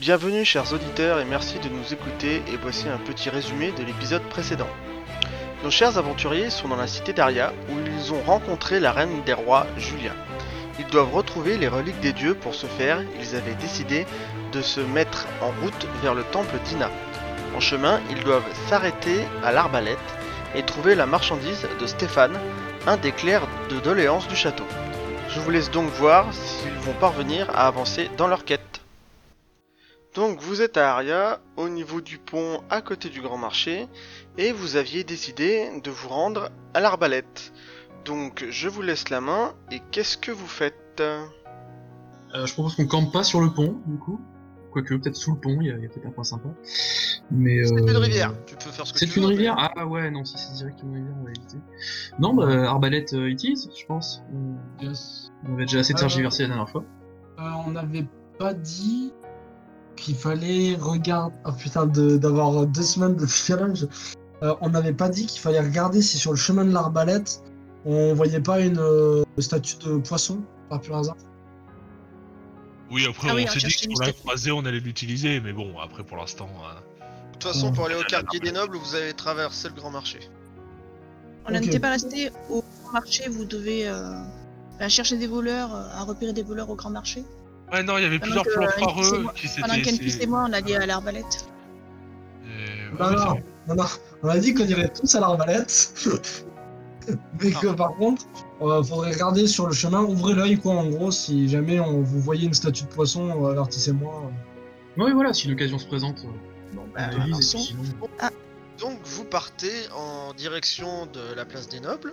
Bienvenue chers auditeurs et merci de nous écouter et voici un petit résumé de l'épisode précédent. Nos chers aventuriers sont dans la cité d'Aria où ils ont rencontré la reine des rois, Julia. Ils doivent retrouver les reliques des dieux pour ce faire, ils avaient décidé de se mettre en route vers le temple d'Ina. En chemin, ils doivent s'arrêter à l'arbalète et trouver la marchandise de Stéphane, un des clercs de doléance du château. Je vous laisse donc voir s'ils vont parvenir à avancer dans leur quête. Donc vous êtes à Aria, au niveau du pont à côté du grand marché, et vous aviez décidé de vous rendre à l'arbalète. Donc je vous laisse la main, et qu'est-ce que vous faites? Euh, je propose qu'on campe pas sur le pont, du coup. Quoique, peut-être sous le pont, il y a, peut-être un point sympa. Mais, C'est euh, une rivière, tu peux faire ce que tu C'est veux. une mais- rivière Ah ouais, non, si c'est directement une rivière, on va éviter. Non, bah, arbalète euh, it is, je pense. On- Yes. On avait déjà assez Ah, tergiversé la dernière fois. Euh, on n'avait pas dit qu'il fallait regarder. Oh putain, de- d'avoir deux semaines de challenge. Euh, on n'avait pas dit qu'il fallait regarder si sur le chemin de l'arbalète, on voyait pas une euh, statue de poisson, par pur hasard. Oui, après, Ah on s'est dit que pour la croisée, on allait l'utiliser, mais bon, après, pour l'instant. euh, De toute façon, pour aller au quartier des nobles, vous avez traversé le grand marché. On Ok. n'était pas resté au grand marché, vous devez euh, chercher des voleurs, à repérer des voleurs au grand marché. Ouais, non, il y avait Pendant plusieurs que, plans foireux qui Pendant s'étaient. qu'Enfis c'est- et moi, on allait à l'arbalète. Euh, Non, ouais, non, ça- non, non. On a dit qu'on irait tous à l'arbalète. Mais que par contre, euh, faudrait regarder sur le chemin, ouvrez l'œil quoi en gros, si jamais on, vous voyez une statue de poisson, euh, avertissez-moi. Ouais, voilà, si l'occasion se présente, euh, on bah, et sinon- Donc vous partez en direction de la place des nobles.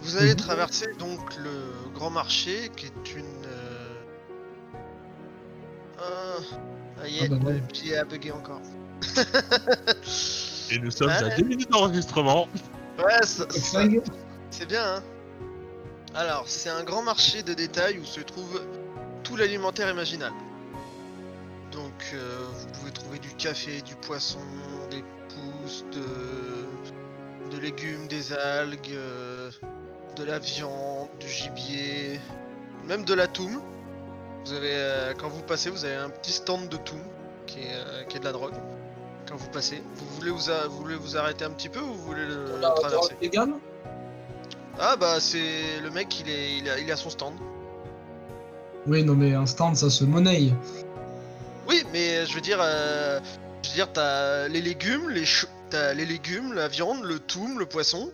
Vous allez Mhm. traverser donc le grand marché qui est une... Ah, ah, y est, Ah bah ouais. le pied a bugué encore. Et nous sommes à Ouais. deux minutes d'enregistrement. Ouais, ça- ça- c'est bien hein. Alors, c'est un grand marché de détail où se trouve tout l'alimentaire imaginable. Donc, euh, vous pouvez trouver du café, du poisson, des pousses, de, de légumes, des algues, euh, de la viande, du gibier, même de la toum. Vous avez, euh, quand vous passez, vous avez un petit stand de toum qui est, euh, qui est de la drogue. Quand vous passez, vous voulez vous, a- vous voulez vous arrêter un petit peu ou vous voulez le, le traverser ah bah c'est le mec il est il a, il a son stand. Oui, non mais un stand ça se monnaie. Oui mais je veux dire euh, je veux dire t'as les légumes, les t'as les légumes, la viande, le toum, le poisson.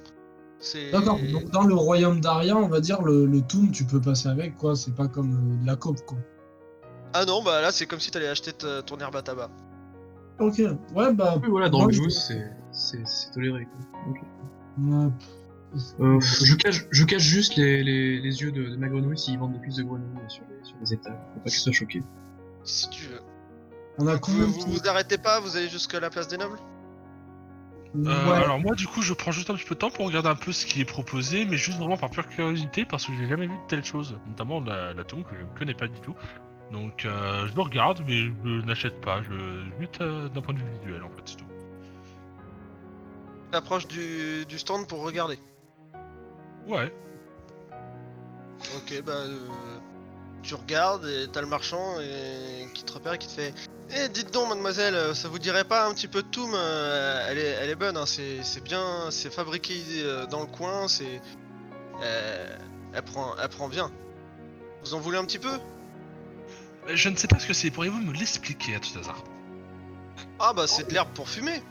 D'accord, donc dans le royaume d'Aria, on va dire le, le tu peux passer avec quoi, c'est pas comme euh, de la cope quoi. Ah non bah là c'est comme si t'allais acheter ton herbe à tabac. Ok, ouais bah. Oui, voilà, Moi, drogue je- douce, c'est- toléré. Quoi. Ouais, Euh, je, cache, je cache juste les, les, les yeux de, de ma grenouille s'ils vendent des puces de grenouille sur les, sur les étals, pour pas que je sois choqué. Si tu veux. On a Vous, vous, vous arrêtez pas, vous allez jusqu'à la place des nobles? Euh, Ouais. Alors, moi, du coup, je prends juste un petit peu de temps pour regarder un peu ce qui est proposé, mais juste vraiment par pure curiosité, parce que j'ai jamais vu de telle chose, notamment la, la tombe que je ne connais pas du tout. Donc, euh, je le regarde, mais je n'achète pas, je juste euh, d'un point de vue visuel, en fait, c'est tout. T'approches du, du stand pour regarder. Ouais. Ok bah euh, tu regardes et t'as le marchand et... qui te repère et qui te fait Eh dites donc mademoiselle, euh, ça vous dirait pas un petit peu de toum euh, elle, est, elle est bonne, hein, c'est c'est bien, c'est fabriqué euh, dans le coin, c'est... euh, elle, prend, elle prend bien. Vous en voulez un petit peu? Je ne sais pas ce que c'est, pourriez-vous me l'expliquer à tout hasard? Ah bah c'est de l'herbe pour fumer.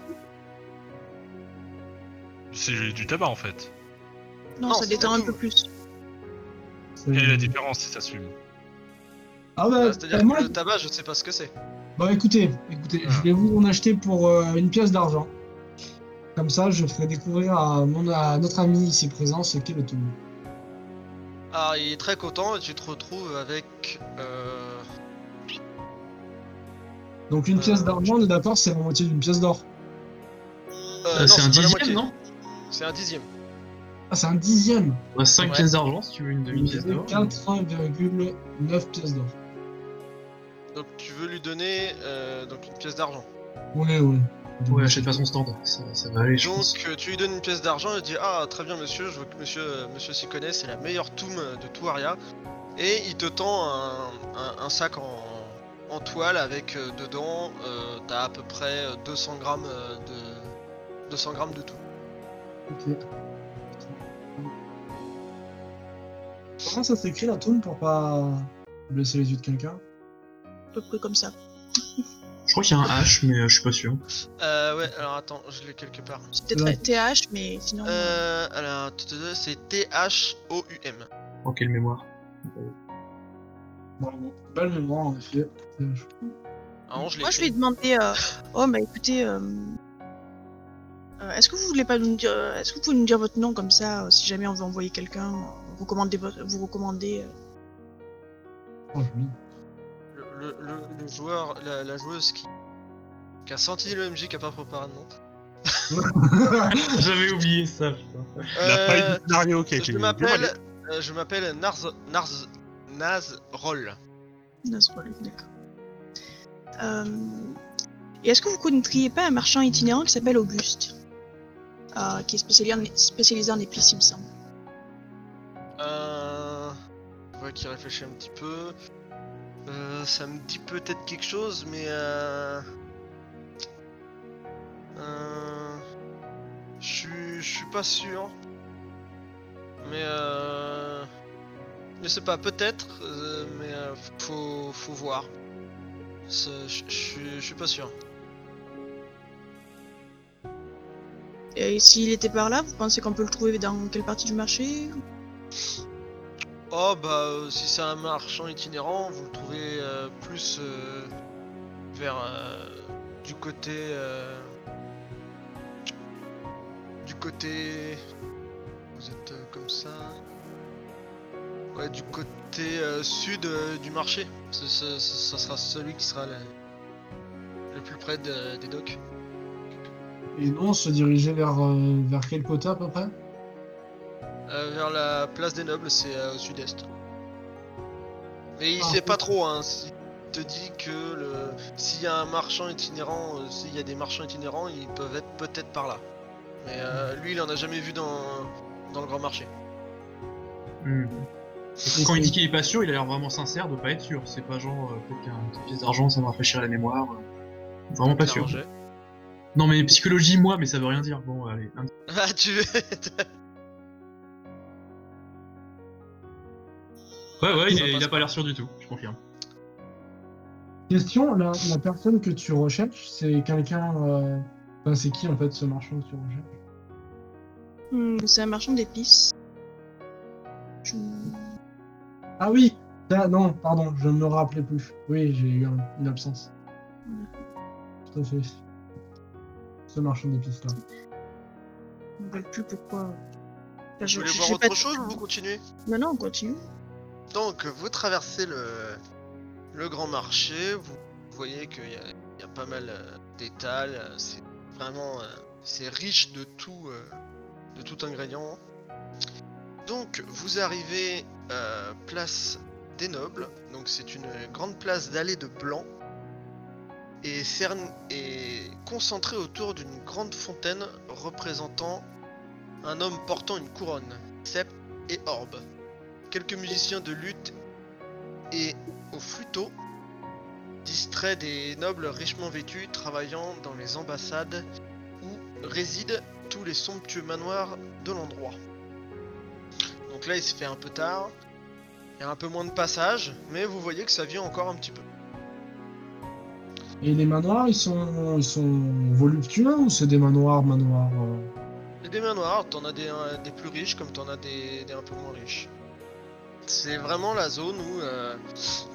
C'est du tabac, en fait. Non, Non, ça détend un peu plus. Quelle est la différence si ça se fume? Ah bah, Euh, C'est-à-dire moi, que le tabac je sais pas ce que c'est. Bah écoutez, écoutez, Ah. je vais vous en acheter pour euh, une pièce d'argent. Comme ça, je ferai découvrir à, mon, à notre ami ici présent ce qu'est le toum. Alors il est très content et tu te retrouves avec... Euh... Donc une Euh, pièce d'argent, on est d'accord, c'est la moitié d'une pièce d'or. euh, Euh, c'est un dixième, non? C'est un dixième. Ah, c'est un dixième. On a 5 Ouais. pièces d'argent si tu veux une, une pièce d'or. 4,9 pièces d'or. Donc tu veux lui donner euh, donc une pièce d'argent. Ouais, ouais. Ouais, achète pas son stand, ça, ça va aller, je pense. Donc euh, tu lui donnes une pièce d'argent et il dit ah très bien monsieur, je veux que monsieur euh, monsieur s'y connaît, c'est la meilleure toum de tout Aria. Et il te tend un, un- un sac en en toile avec euh, dedans, euh, t'as à peu près euh, 200 grammes euh, de 200 grammes de tout. Ok. Comment ça s'écrit la toune pour pas blesser les yeux de quelqu'un peu près comme ça. Je crois qu'il y a un H, mais euh, je suis pas sûr. Euh, ouais, alors attends, je l'ai quelque part. C'est peut-être TH, mais sinon. Euh, alors, c'est T-H-O-U-M. Oh, quelle mémoire. Bon, belle mémoire en effet. Ah, Moi, je lui ai demandé. euh, Oh, bah écoutez. euh, euh, Est-ce que vous voulez pas nous dire. euh, Est-ce que vous pouvez nous dire votre nom comme ça, euh, si jamais on veut envoyer quelqu'un, euh, vous recommandez votre. Vous recommandez. euh, Oh, joli. Le, le, le- le joueur, la, la joueuse qui, qui a senti le MJ qui a pas préparé de nom. J'avais oublié ça, putain. La faille Euh, du scénario qui a été je m'appelle, euh, je m'appelle Narz, Narz, Nazroll. Nasrollah, d'accord. Euh, Et est-ce que vous connaîtriez pas un marchand itinérant qui s'appelle Auguste? Euh, Qui est spécialisé en, spécialisé en épices, il me semble. Euh, je vois qu'il réfléchit un petit peu. Euh, ça me dit peut-être quelque chose, mais euh, euh, je suis, pas sûr. Mais euh, je sais pas, peut-être, mais faut, faut voir. Je suis pas sûr. Et s'il était par là, vous pensez qu'on peut le trouver dans quelle partie du marché? Oh bah euh, si c'est un marchand itinérant, vous le trouvez euh, plus euh, vers du côté du côté vous êtes comme ça. Ouais du côté sud du marché. Ce, ce sera celui qui sera le, plus près de- des docks. Et nous, on se dirigeait vers, quel côté à peu près? Vers la place des nobles c'est euh, au sud-est mais il Ah, sait pas trop hein il te dit que le s'il y a un marchand itinérant euh, s'il y a des marchands itinérants ils peuvent être peut-être par là mais euh, lui il en a jamais vu dans dans le grand marché Hmm. Quand il dit qu'il est pas sûr, il a l'air vraiment sincère de pas être sûr. C'est pas genre, euh, peut-être qu'un petite pièce d'argent, ça va rafraîchir la mémoire. euh. Vraiment pas sûr. Non mais psychologie, moi, mais ça veut rien dire. Bon, allez. un- ah tu veux Ouais, ouais, il, a pas l'air sûr du tout, je confirme. Question, la, la personne que tu recherches, c'est quelqu'un... euh, Enfin, c'est qui en fait ce marchand que tu recherches? Hmm, C'est un marchand d'épices. Je- Ah oui Ah, Non, pardon, je ne me rappelais plus. Oui, j'ai eu un- une absence. Tout à fait. Ce marchand d'épices là. Je me rappelle plus pourquoi. Enfin, je- vous voulez je- voir autre pas- chose ou vous continuez? Non, non, on continue. Donc, vous traversez le, le grand marché, vous voyez qu'il y, a- pas mal euh, d'étals, euh, c'est vraiment euh, c'est riche de tout, de tout ingrédient. Donc, vous arrivez euh, place des nobles, donc c'est une grande place d'allée de blanc et, cerne- et concentrée autour d'une grande fontaine représentant un homme portant une couronne, sceptre et orbe quelques musiciens de lutte et au flûteau, distraient des nobles richement vêtus travaillant dans les ambassades où résident tous les somptueux manoirs de l'endroit. Donc là il se fait un peu tard, il y a un peu moins de passage, mais vous voyez que ça vient encore un petit peu. Et les manoirs, ils sont, ils sont voluptueux ou c'est des manoirs, manoirs euh, des manoirs, t'en as des, euh, des plus riches comme t'en as des, des un peu moins riches. C'est vraiment la zone où euh,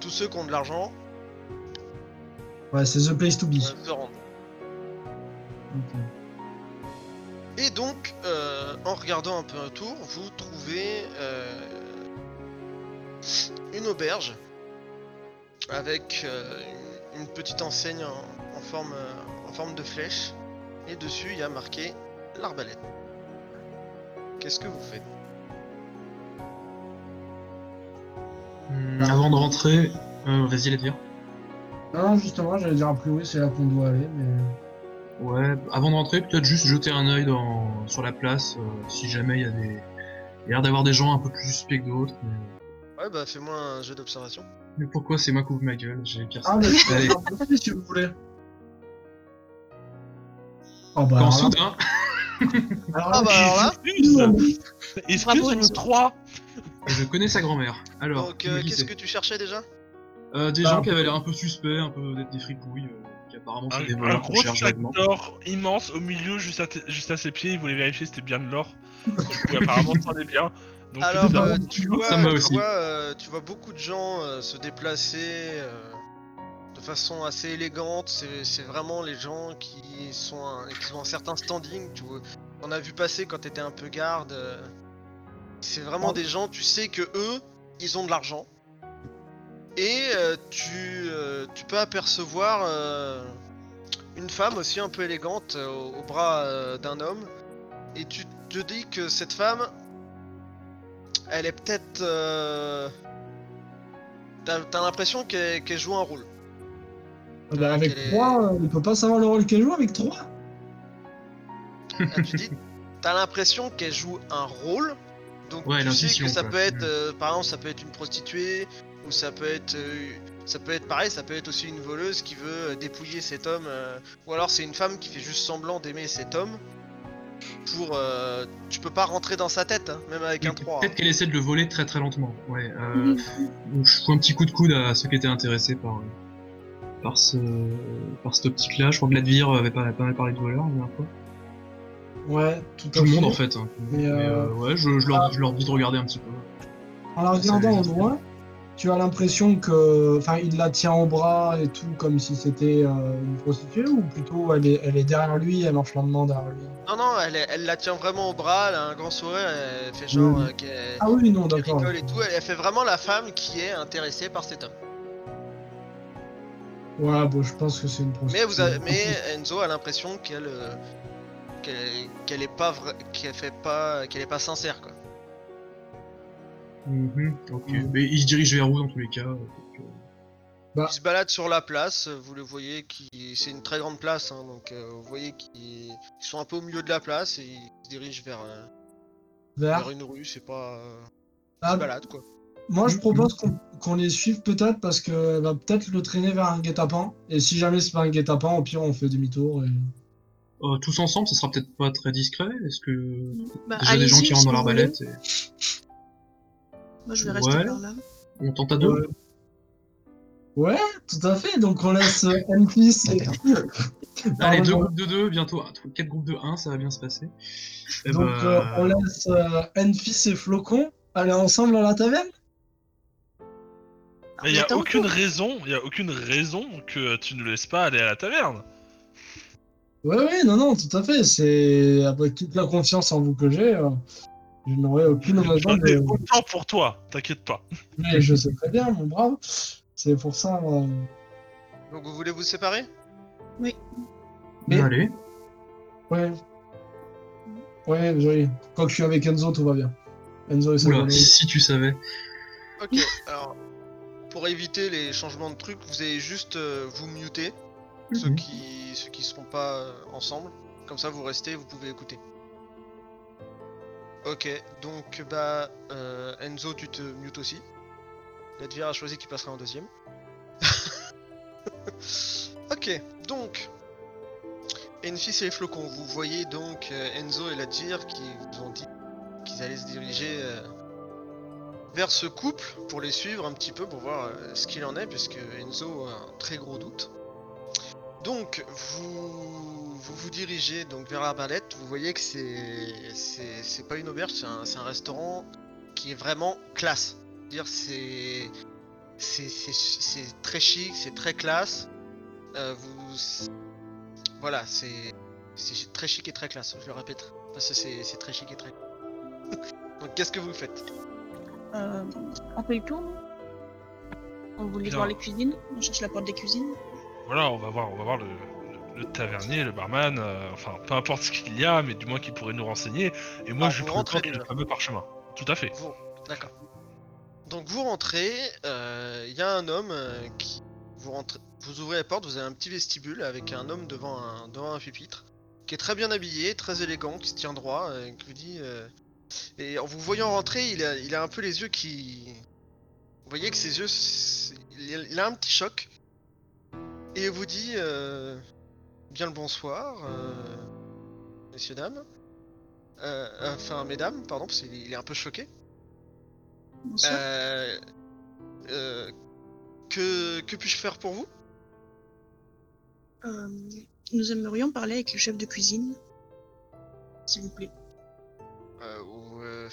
tous ceux qui ont de l'argent Ouais, c'est the place to be. euh, se rendent. Ok. Et donc, euh, en regardant un peu autour, vous trouvez euh, une auberge avec euh, une, une petite enseigne en, en forme, euh, en forme de flèche. Et dessus, il y a marqué l'arbalète. Qu'est-ce que vous faites? Hmm, avant de rentrer, euh, vas-y, les dire. Non, justement, j'allais dire a priori c'est là qu'on doit aller, mais. Ouais, avant de rentrer, peut-être juste jeter un œil dans... sur la place, euh, si jamais il y a des. Il y a l'air d'avoir des gens un peu plus suspects que d'autres. mais- Ouais, bah fais-moi un jeu d'observation. Mais pourquoi c'est moi qui ouvre ma gueule? J'ai pire Ah, mais Allez. je si vous voulez. Oh bah, Quand alors là- soudain, alors Ah là, bah alors là, Excuse Excuse Bravo, le Enzo. 3 je connais sa grand-mère. Alors, donc euh, qu'est-ce que tu cherchais déjà? Euh, Des Ah. gens qui avaient l'air un peu suspects, un peu d'être des fripouilles, euh, qui apparemment sont des un, voleurs qu'on gros cherche vaguement. d'or immense au milieu, juste à, t- juste à ses pieds. Il voulait vérifier si c'était bien de l'or. Et apparemment, ça en est bien. Donc, Alors, euh, tu, vois, Ça me va tu, aussi. vois, euh, tu vois beaucoup de gens euh, se déplacer euh, de façon assez élégante. C'est c'est vraiment les gens qui sont un, qui ont un certain standing. Tu vois. On a vu passer quand t'étais un peu garde. C'est vraiment Oh. des gens, tu sais que eux, ils ont de l'argent. Et euh, tu, euh, tu peux apercevoir euh, une femme aussi un peu élégante au, au bras d'un homme. Et tu te dis que cette femme, elle est peut-être. T'as t'as l'impression qu'elle qu'elle joue un rôle. Ah bah, avec est- 3, on peut pas savoir le rôle qu'elle joue avec 3 Ah, tu dis, t'as l'impression qu'elle joue un rôle. Donc Ouais, tu sais que ça quoi. peut être, euh, par exemple, ça peut être une prostituée, ou ça peut être, euh, ça peut être pareil, ça peut être aussi une voleuse qui veut euh, dépouiller cet homme, euh, ou alors c'est une femme qui fait juste semblant d'aimer cet homme. Pour, euh, tu peux pas rentrer dans sa tête, hein, même avec un 3. Peut-être qu'elle essaie de le voler très très lentement. Ouais. Donc je fous un petit coup de coude à ceux qui étaient intéressés par par ce par cette optique-là. Je crois que Ladvir avait pas, pas mal parlé de voleur la dernière fois. Ouais, tout le monde en fait. hein. Mais, Mais, euh, euh, ouais, je, je leur, je leur dis de regarder un petit peu. En la regardant au loin, tu as l'impression que. Enfin, il la tient au bras et tout, comme si c'était euh, une prostituée, ou plutôt elle est, elle est derrière lui, elle marche lentement derrière lui? Non, non, elle, est- elle la tient vraiment au bras, elle a un grand sourire, elle fait genre qu'elle Ah oui, non, rigole et tout. Elle, elle fait vraiment la femme qui est intéressée par cet homme. Ouais, bon, je pense que c'est une prostituée. Mais, vous avez, mais Enzo a l'impression qu'elle euh, qu'elle qu'elle est pas vrai, qu'elle fait pas qu'elle est pas sincère quoi. Mhm, ok. Mhm. Mais il se dirige vers où dans tous les cas donc, euh, Bah. Il se balade sur la place, vous le voyez qui c'est une très grande place hein, donc euh, vous voyez qu'ils ils sont un peu au milieu de la place et ils se dirigent vers, euh, Vers- vers une rue, c'est pas euh, ils Ah, se baladent quoi. Moi, je Mhm. propose qu'on qu'on les suive peut-être parce qu'elle va peut-être le traîner vers un guet-apens. Et si jamais c'est pas un guet-apens, au pire, on fait demi-tour. Et... euh, tous ensemble, ça sera peut-être pas très discret. Est-ce que Bah, déjà des gens qui rentrent si dans l'arbalète et... Moi, je vais rester Ouais. par là. on tente à deux Ouais. Ouais, tout à fait. Donc, on laisse euh, Enfis et. Allez, deux groupes de deux, bientôt ah, quatre groupes de 1, ça va bien se passer. Eh Donc, ben, euh, on laisse euh, Enfis et Flocon aller ensemble à la taverne Mais il y a aucune raison, il y a aucune raison que tu ne laisses pas aller à la taverne. Ouais, ouais, non, non, tout à fait. C'est avec toute la confiance en vous que j'ai, euh, je n'aurai aucune raison de. autant pour toi, t'inquiète pas. Mais je sais très bien, mon brave. C'est pour ça. euh, Donc vous voulez vous séparer? Mais- Allez. Ouais. Ouais, oui. Quand je suis avec Enzo, tout va bien. Enzo et sa Oula, si tu savais. Ok, alors pour éviter les changements de trucs, vous allez juste euh, vous muter ceux Mhm. qui ceux qui seront pas euh, ensemble. Comme ça vous restez, vous pouvez écouter. Ok, donc bah euh, Enzo tu te mutes aussi. Ledvir a choisi qui passera en deuxième. ok, donc Enfis et les flocons, vous voyez donc euh, Enzo et Ledvir qui vous ont dit qu'ils allaient se diriger euh, vers ce couple pour les suivre un petit peu pour voir euh, ce qu'il en est, puisque Enzo a un très gros doute. Donc vous vous, vous dirigez donc vers l'arbalète, vous voyez que c'est pas une auberge, c'est un, restaurant qui est vraiment classe. Dire c'est c'est c'est c'est très chic, c'est très classe. Euh, vous voilà, c'est c'est très chic et très classe. Je le répète parce que c'est c'est très chic et très. donc qu'est-ce que vous faites? Euh, on fait le tour, non On voulait voir les cuisines, on cherche la porte des cuisines. Voilà, on va voir, on va voir le, le- le tavernier, le barman, euh, enfin peu importe ce qu'il y a, mais du moins qu'il pourrait nous renseigner. Et moi Ah, je vous présente le déjà. fameux parchemin. Tout à fait. Vous, d'accord. Donc vous rentrez, euh, il y a un homme euh, qui vous rentrez, vous ouvrez la porte, vous avez un petit vestibule avec un homme devant un devant un pupitre, qui est très bien habillé, très élégant, qui se tient droit, euh, qui vous dit euh, et en vous voyant rentrer, il a il a un peu les yeux qui voyez que ses yeux, il a un petit choc. Et il vous dit euh, bien le bonsoir, euh, messieurs, dames. Euh, enfin, mesdames, pardon, parce qu'il est un peu choqué. Bonsoir. Euh, euh, que que puis-je faire pour vous? Euh, nous aimerions parler avec le chef de cuisine. S'il vous plaît. Euh, ou, euh,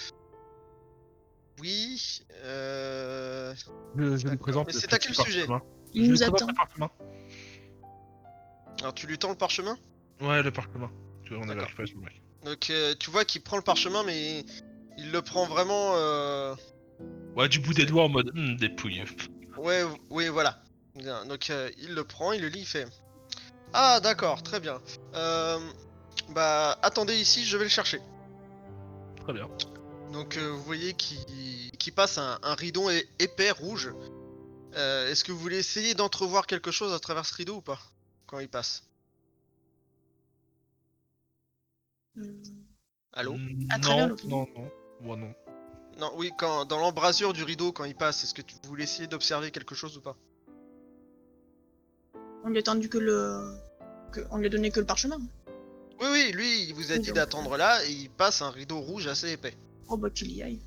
Oui. Euh... Je, je D'accord. présente. C'est à petit quel sujet? Il nous attend. Alors tu lui tends le parchemin? Ouais, le parchemin. Tu vois, on avait D'accord. récupéré sur le mec. Donc euh, tu vois qu'il prend le parchemin, mais il le prend vraiment. Euh... Ouais, du bout des doigts en mode hum, dépouille. Ouais, oui, voilà. Bien, Donc euh, il le prend, il le lit, il fait. Ah d'accord, très bien. Euh... Bah attendez ici, je vais le chercher. Très bien. Donc euh, vous voyez qu'il qu'il passe un, un rideau é- épais rouge. Euh, Est-ce que vous voulez essayer d'entrevoir quelque chose à travers ce rideau ou pas? Quand il passe. Euh, Allô Mm, À travers Non, le non, non. Moi non. Non, oui, quand dans l'embrasure du rideau quand il passe, est-ce que tu voulais essayer d'observer quelque chose ou pas? On lui a tendu que le. Que... On lui a donné que le parchemin. Oui, oui, lui, il vous a Oui, dit d'attendre là et il passe un rideau rouge assez épais. Oh bah qu'il y aille.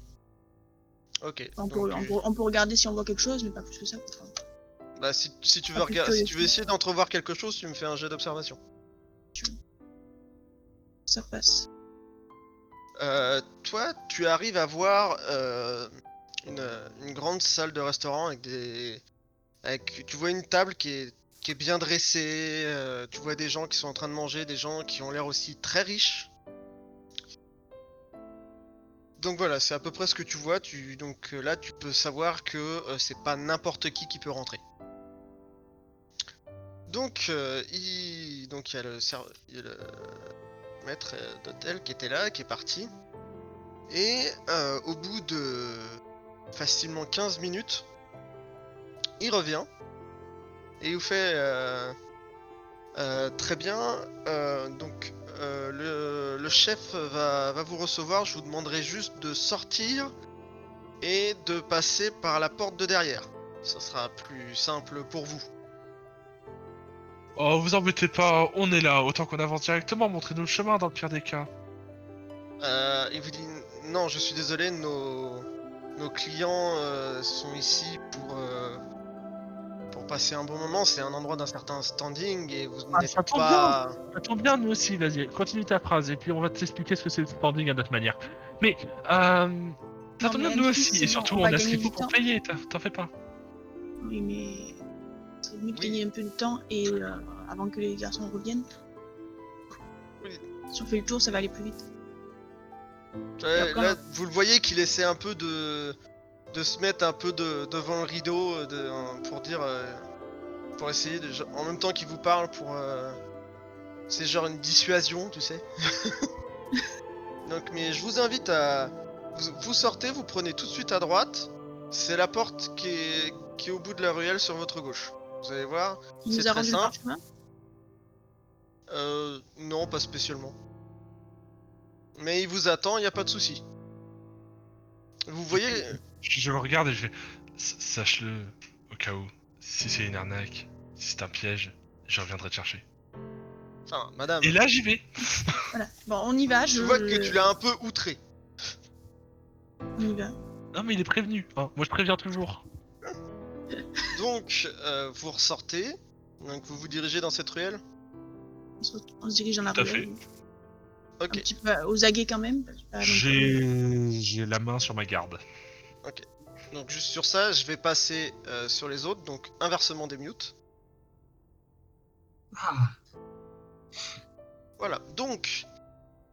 Ok. On, donc, peut, on, euh, peut, on peut regarder si on voit quelque chose, mais pas plus que ça. Enfin, Bah, si, si tu veux Pas plus regarder, si curieux. tu veux essayer d'entrevoir quelque chose, tu me fais un jet d'observation. ça passe. Euh, toi, tu arrives à voir euh, une, une grande salle de restaurant avec des, avec, tu vois une table qui est, qui est bien dressée. euh, tu vois des gens qui sont en train de manger, des gens qui ont l'air aussi très riches. Donc voilà, c'est à peu près ce que tu vois. Tu, donc euh, là, tu peux savoir que euh, c'est pas n'importe qui qui peut rentrer. Donc, euh, il, donc il y a le, maître euh, d'hôtel qui était là, qui est parti. Et euh, au bout de facilement 15 minutes, il revient et il vous fait très bien. donc le, le chef va, va vous recevoir. Je vous demanderai juste de sortir et de passer par la porte de derrière. Ça sera plus simple pour vous. Oh, vous embêtez pas, on est là. Autant qu'on avance directement, montrez-nous le chemin dans le pire des cas. Euh, il vous dit non, je suis désolé, nos, nos clients euh, sont ici pour, euh, pour passer un bon moment. C'est un endroit d'un certain standing et vous Ah, n'êtes ça tombe pas. Ça tombe bien, nous aussi, vas-y, continue ta phrase et puis on va t'expliquer ce que c'est le standing à notre manière. Mais, euh. Ça tombe bien, nous aussi, et surtout on on a ce qu'il faut pour payer, t'en t'en fais pas. Oui, mais. C'est mieux de Oui. gagner un peu de temps et euh, avant que les garçons reviennent. Oui. Si on fait le tour, ça va aller plus vite. Ouais, après- là, vous le voyez qu'il essaie un peu de, de se mettre un peu de, devant le rideau euh, de, pour dire. euh, pour essayer de. En même temps qu'il vous parle, pour. euh, c'est genre une dissuasion, tu sais. Donc, mais je vous invite à. Vous, vous sortez, vous prenez tout de suite à droite. C'est la porte qui est, qui est au bout de la ruelle sur votre gauche. Vous allez voir. Il C'est nous a rendu simple. parchemin Euh, non, pas spécialement. Mais il vous attend, il n'y a pas de souci. Vous voyez, Je, je le regarde et je fais. Sache-le, au cas où, si c'est une arnaque, si c'est un piège, je reviendrai te chercher. enfin, madame, Et là, j'y vais Voilà. Bon, on y va. je Je... vois que tu l'as un peu outré. On y va. Non, mais il est prévenu, hein. moi je préviens toujours. Donc, euh, vous ressortez. Donc, vous vous dirigez dans cette ruelle. On se, on se dirige dans la Tout à ruelle. Un Ok. petit peu aux aguets quand même. parce que plus- J'ai j'ai la main sur ma garde. Donc, juste sur ça, je vais passer euh, sur les autres. Donc, inversement des mutes. Ah, Voilà. Donc,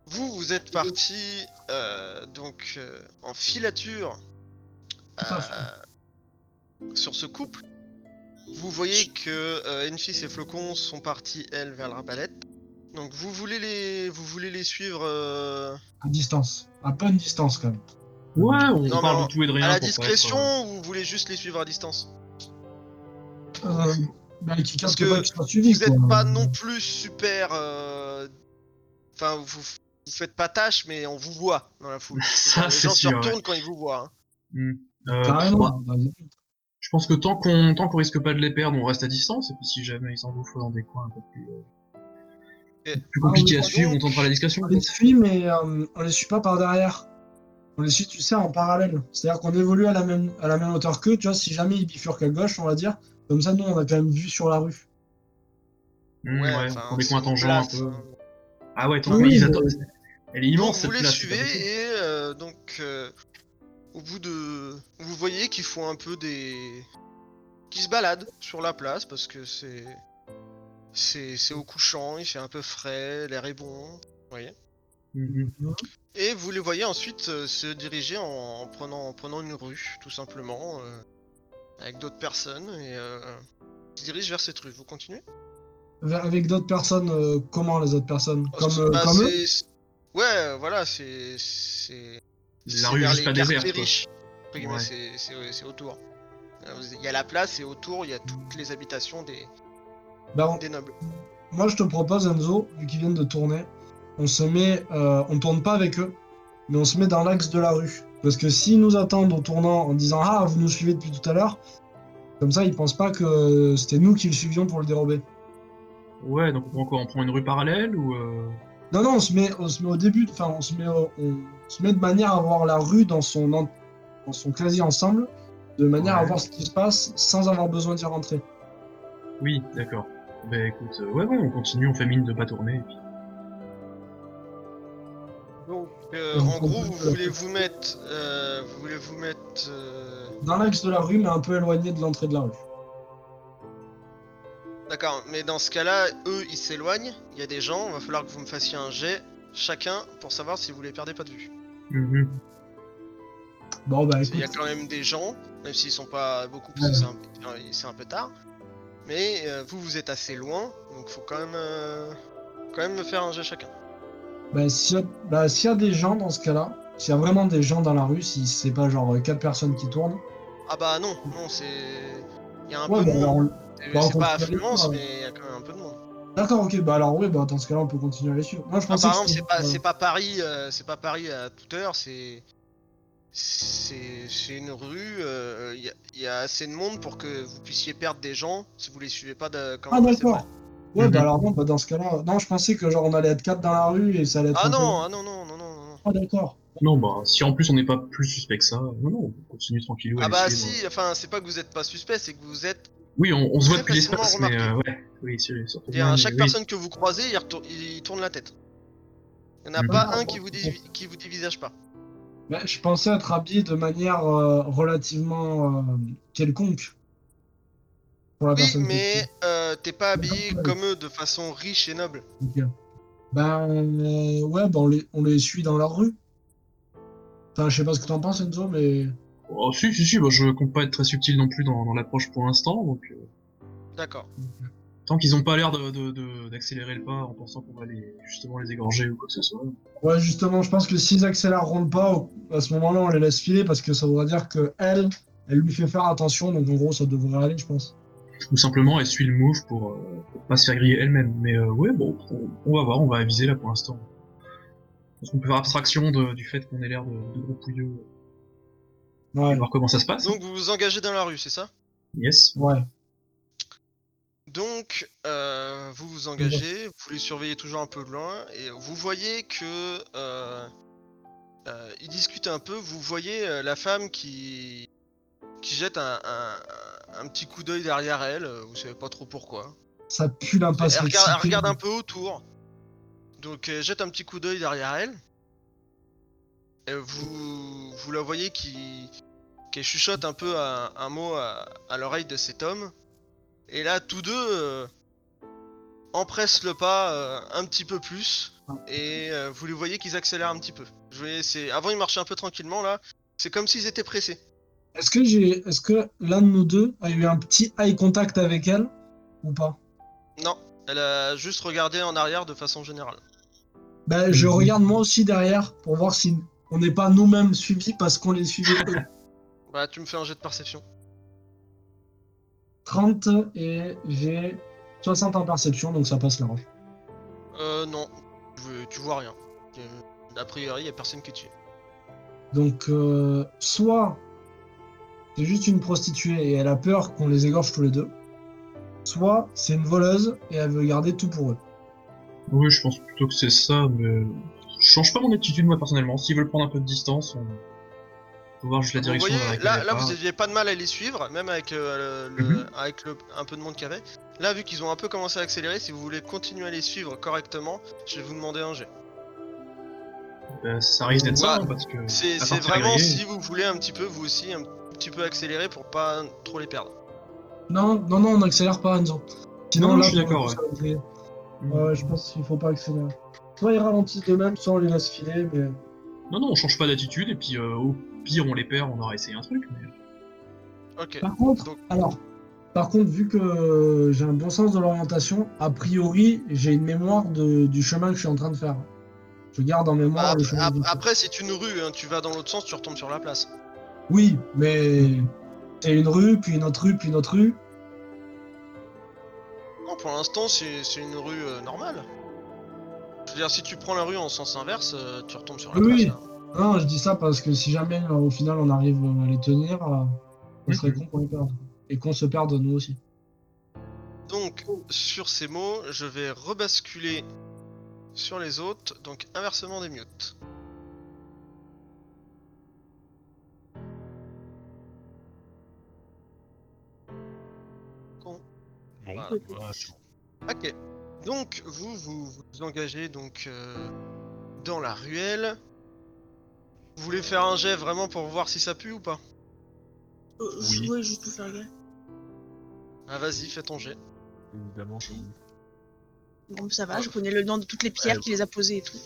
vous, vous êtes parti euh, donc euh, en filature euh, sur ce couple. Vous voyez que euh, Enfis et Flocon sont partis elles vers l'arbalète. Donc vous voulez les vous voulez les suivre euh, à distance. À bonne distance, quand même. Ouais, on Non, parle de tout et de rien. à la discrétion être, ou vous voulez juste les suivre à distance Euh, bah, qui Parce que pas Vous n'êtes pas non plus super. euh, Enfin, vous, vous faites pas tâche, mais on vous voit dans la foule. Ça, les c'est gens sûr, se ouais. retournent quand ils vous voient. hein. euh, euh. Ouais. Je pense que tant qu'on tant qu'on risque pas de les perdre, on reste à distance, et puis si jamais ils s'engouffrent dans des coins un peu plus, euh, plus compliqués Ah, à suivre, on donc- tentera la discussion. On les suit, mais euh, on les suit pas par derrière. On les suit, tu sais, en parallèle. C'est-à-dire qu'on évolue à la même, à la même hauteur qu'eux, tu vois, si jamais ils bifurquent à gauche, on va dire. Comme ça, nous, on a quand même vu sur la rue. Mmh, ouais, dans des c'est coins tangents un place, peu. hein. Ah ouais, tant Oui, ils mais- attendent. Elle est Donc immense vous cette les place. suivez et euh, donc euh, au bout de, vous voyez qu'ils font un peu des, qui se baladent sur la place parce que c'est, c'est, c'est au couchant, il fait un peu frais, l'air est bon, vous voyez. Mhm. Et vous les voyez ensuite euh, se diriger en, en prenant, en prenant une rue, tout simplement, euh, avec d'autres personnes et euh, ils se dirigent vers cette rue. Vous continuez? Avec d'autres personnes, euh, comment les autres personnes? Comme, Bah, comme eux? Ouais, voilà, c'est, c'est, La rue juste les pas déserte. Ouais. c'est- autour. Euh, Il y a la place et autour, il y a toutes les habitations des, Bah, on- des nobles. Moi, je te propose, Enzo, vu qu'ils viennent de tourner, on se met, euh, on tourne pas avec eux, mais on se met dans l'axe de la rue. Parce que s'ils nous attendent au tournant en disant Ah, vous nous suivez depuis tout à l'heure, comme ça, ils pensent pas que c'était nous qui le suivions pour le dérober. Ouais, donc on prend quoi? On prend une rue parallèle ou euh... Non, non, on se met, on se met au début, enfin, on se met, au- on se met de manière à voir la rue dans son, en- dans son quasi ensemble, de manière à voir ce qui se passe sans avoir besoin d'y rentrer. Oui, d'accord. Bah écoute, euh, ouais, ouais, on continue, on fait mine de pas tourner. Et puis... Donc, euh, en gros, peut- vous voulez vous mettre, euh, vous voulez vous mettre. euh, Dans l'axe de la rue, mais un peu éloigné de l'entrée de la rue. D'accord, mais dans ce cas-là, eux, ils s'éloignent. Il y a des gens. Il va falloir que vous me fassiez un jet chacun pour savoir si vous les perdez pas de vue. Mhm. Bon, bah Il y a quand même des gens, même s'ils sont pas beaucoup, parce Ouais. que c'est un, peu- c'est un peu tard. Mais euh, vous, vous êtes assez loin, donc faut quand même, euh, quand même me faire un jet chacun. bah, s'il y, bah, s'il y a des gens dans ce cas-là, s'il y a vraiment des gens dans la rue, si c'est pas genre euh, quatre personnes qui tournent, Ah bah non, non, c'est. Il y a un ouais, peu bah, de monde. on- C'est bah, pas affluence, mais il y a quand même un peu de monde. D'accord, ok, bah alors oui, bah dans ce cas-là, on peut continuer à les suivre. Moi, je Ah, pensais par que exemple, c'est pas, euh, c'est pas Paris, euh, c'est pas Paris à toute heure, c'est. C'est c'est une rue, euh, il y, a- il y a assez de monde pour que vous puissiez perdre des gens si vous les suivez pas de, quand Ah d'accord. Ouais, Mhm. bah alors non, bah dans ce cas-là, non, je pensais que genre on allait être quatre dans la rue et ça allait être. Ah non, ah non, non, non, non, non. Ah d'accord. Non, bah, si en plus on n'est pas plus suspect que ça, non, non, on continue tranquillou. à Ah les bah suivre. si, enfin c'est pas que vous êtes pas suspect, c'est que vous êtes. Oui, on, on se voit depuis l'espace, mais euh, ouais, oui, sur- surtout. C'est-à-dire, bien, à mais chaque oui. personne que vous croisez, il, retourne- il tourne la tête. Il y en a Mhm. pas un qui vous, divi- qui vous dévisage pas. Bah, je pensais être habillé de manière euh, relativement euh, quelconque. Pour la Oui, personne qui mais euh, t'es pas habillé Ouais. comme eux de façon riche et noble. Ok. Ben euh, ouais, bah, on les, on les suit dans leur rue. Enfin, je sais pas ce que t'en penses, Enzo, mais. Oh, si, si, si, bah, je compte pas être très subtil non plus dans, dans l'approche pour l'instant, donc euh, D'accord. tant qu'ils ont pas l'air de- de- de- d'accélérer le pas en pensant qu'on va les, justement les égorger ou quoi que ce soit. Ouais, justement, je pense que s'ils accéléreront le pas, à ce moment-là, on les laisse filer parce que ça voudra dire que elle, elle lui fait faire attention, donc en gros, ça devrait aller, je pense. Ou simplement elle suit le move pour, euh, pour pas se faire griller elle-même. Mais euh, ouais, bon, on, on va voir, on va aviser là pour l'instant. Parce qu'on peut faire abstraction de- du fait qu'on ait l'air de, de gros pouilleux Ouais, et voir comment ça se passe. Donc vous vous engagez dans la rue, c'est ça? Yes. ouais. Donc, euh, vous vous engagez, vous les surveillez toujours un peu de loin, et vous voyez que euh, euh, ils discutent un peu. Vous voyez euh, la femme qui qui jette un, un- un petit coup d'œil derrière elle. Vous savez pas trop pourquoi. Ça pue l'impasse. Elle regarde un peu autour. Donc, elle jette un petit coup d'œil derrière elle. Et vous vous la voyez qui qui chuchote un peu un, un mot à, à l'oreille de cet homme. Et là, tous deux euh, empressent le pas euh, un petit peu plus. Et euh, vous les voyez qu'ils accélèrent un petit peu. Je voyais, c'est... Avant, ils marchaient un peu tranquillement, là. C'est comme s'ils étaient pressés. Est-ce que j'ai, est-ce que l'un de nous deux a eu un petit eye contact avec elle ou pas? Non, elle a juste regardé en arrière de façon générale. Ben, je regarde moi aussi derrière pour voir si on n'est pas nous-mêmes suivis parce qu'on les suivait eux. Bah, tu me fais un jet de perception. 30 et j'ai 60 en perception, donc ça passe large. Euh, non. Tu- Tu vois rien. Euh, A priori, y a personne qui tue. Donc, euh, soit c'est juste une prostituée et elle a peur qu'on les égorge tous les deux. Soit c'est une voleuse et elle veut garder tout pour eux. Oui, je pense plutôt que c'est ça, mais je change pas mon attitude moi personnellement. S'ils veulent prendre un peu de distance, on faut voir juste la Vous direction voyez, dans laquelle là, vous aviez pas de mal à les suivre, même avec, euh, le, Mhm. avec le, un peu de monde qu'il y avait. Là, vu qu'ils ont un peu commencé à accélérer, si vous voulez continuer à les suivre correctement, je vais vous demander un jet. Euh, ça risque d'être ça, Ouais. hein, parce que. C'est vraiment si vous voulez un petit peu, vous aussi, un petit peu accélérer pour pas trop les perdre. Non, non, non, on n'accélère pas, Enzo. Sinon, Non, non, là, je suis d'accord. Mhm. Ouais, je pense qu'il faut pas accélérer. Soit ils ralentissent de même, soit on les laisse filer, mais. Non, non, on change pas d'attitude, et puis euh, au pire, on les perd, on aura essayé un truc, mais. Ok. Par contre, Donc- alors, par contre, vu que j'ai un bon sens de l'orientation, a priori, j'ai une mémoire de, du chemin que je suis en train de faire. Je garde en mémoire Bah, le chemin. ap- après, c'est une rue, hein, tu vas dans l'autre sens, tu retombes sur la place. Oui, mais c'est une rue, puis une autre rue, puis une autre rue. Non, pour l'instant, c'est c'est une rue euh, normale. Je veux dire, si tu prends la rue en sens inverse, euh, tu retombes sur la Oui, place. oui. hein. Non, je dis ça parce que si jamais euh, au final on arrive à les tenir, euh, ce serait con qu'on les perde. Et qu'on se perde nous aussi. Donc, sur ces mots, je vais rebasculer sur les autres, donc inversement des mutes. Bon, Voilà. ouais, c'est bon. Ok. Donc, vous vous, vous engagez donc euh, dans la ruelle. Vous voulez faire un jet vraiment pour voir si ça pue ou pas? Euh, Oui. Je voulais juste tout faire gaffe. Ah vas-y, fais ton jet. Évidemment, je... Bon, ça va, je connais le nom de toutes les pierres Ouais. qui les a posées et tout.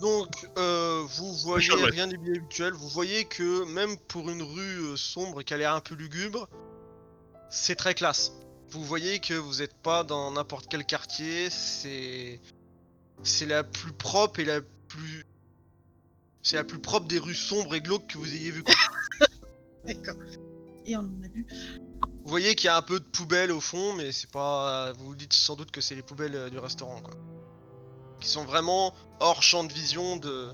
Donc, euh, vous voyez rien d'inhabituel. Vous voyez que même pour une rue euh, sombre qui a l'air un peu lugubre, c'est très classe. Vous voyez que vous n'êtes pas dans n'importe quel quartier. C'est c'est la plus propre et la plus c'est la plus propre des rues sombres et glauques que vous ayez vu. D'accord. Et on en a vu. Vous voyez qu'il y a un peu de poubelles au fond, mais c'est pas. Vous vous dites sans doute que c'est les poubelles euh, du restaurant, quoi. Qui sont vraiment hors champ de vision de,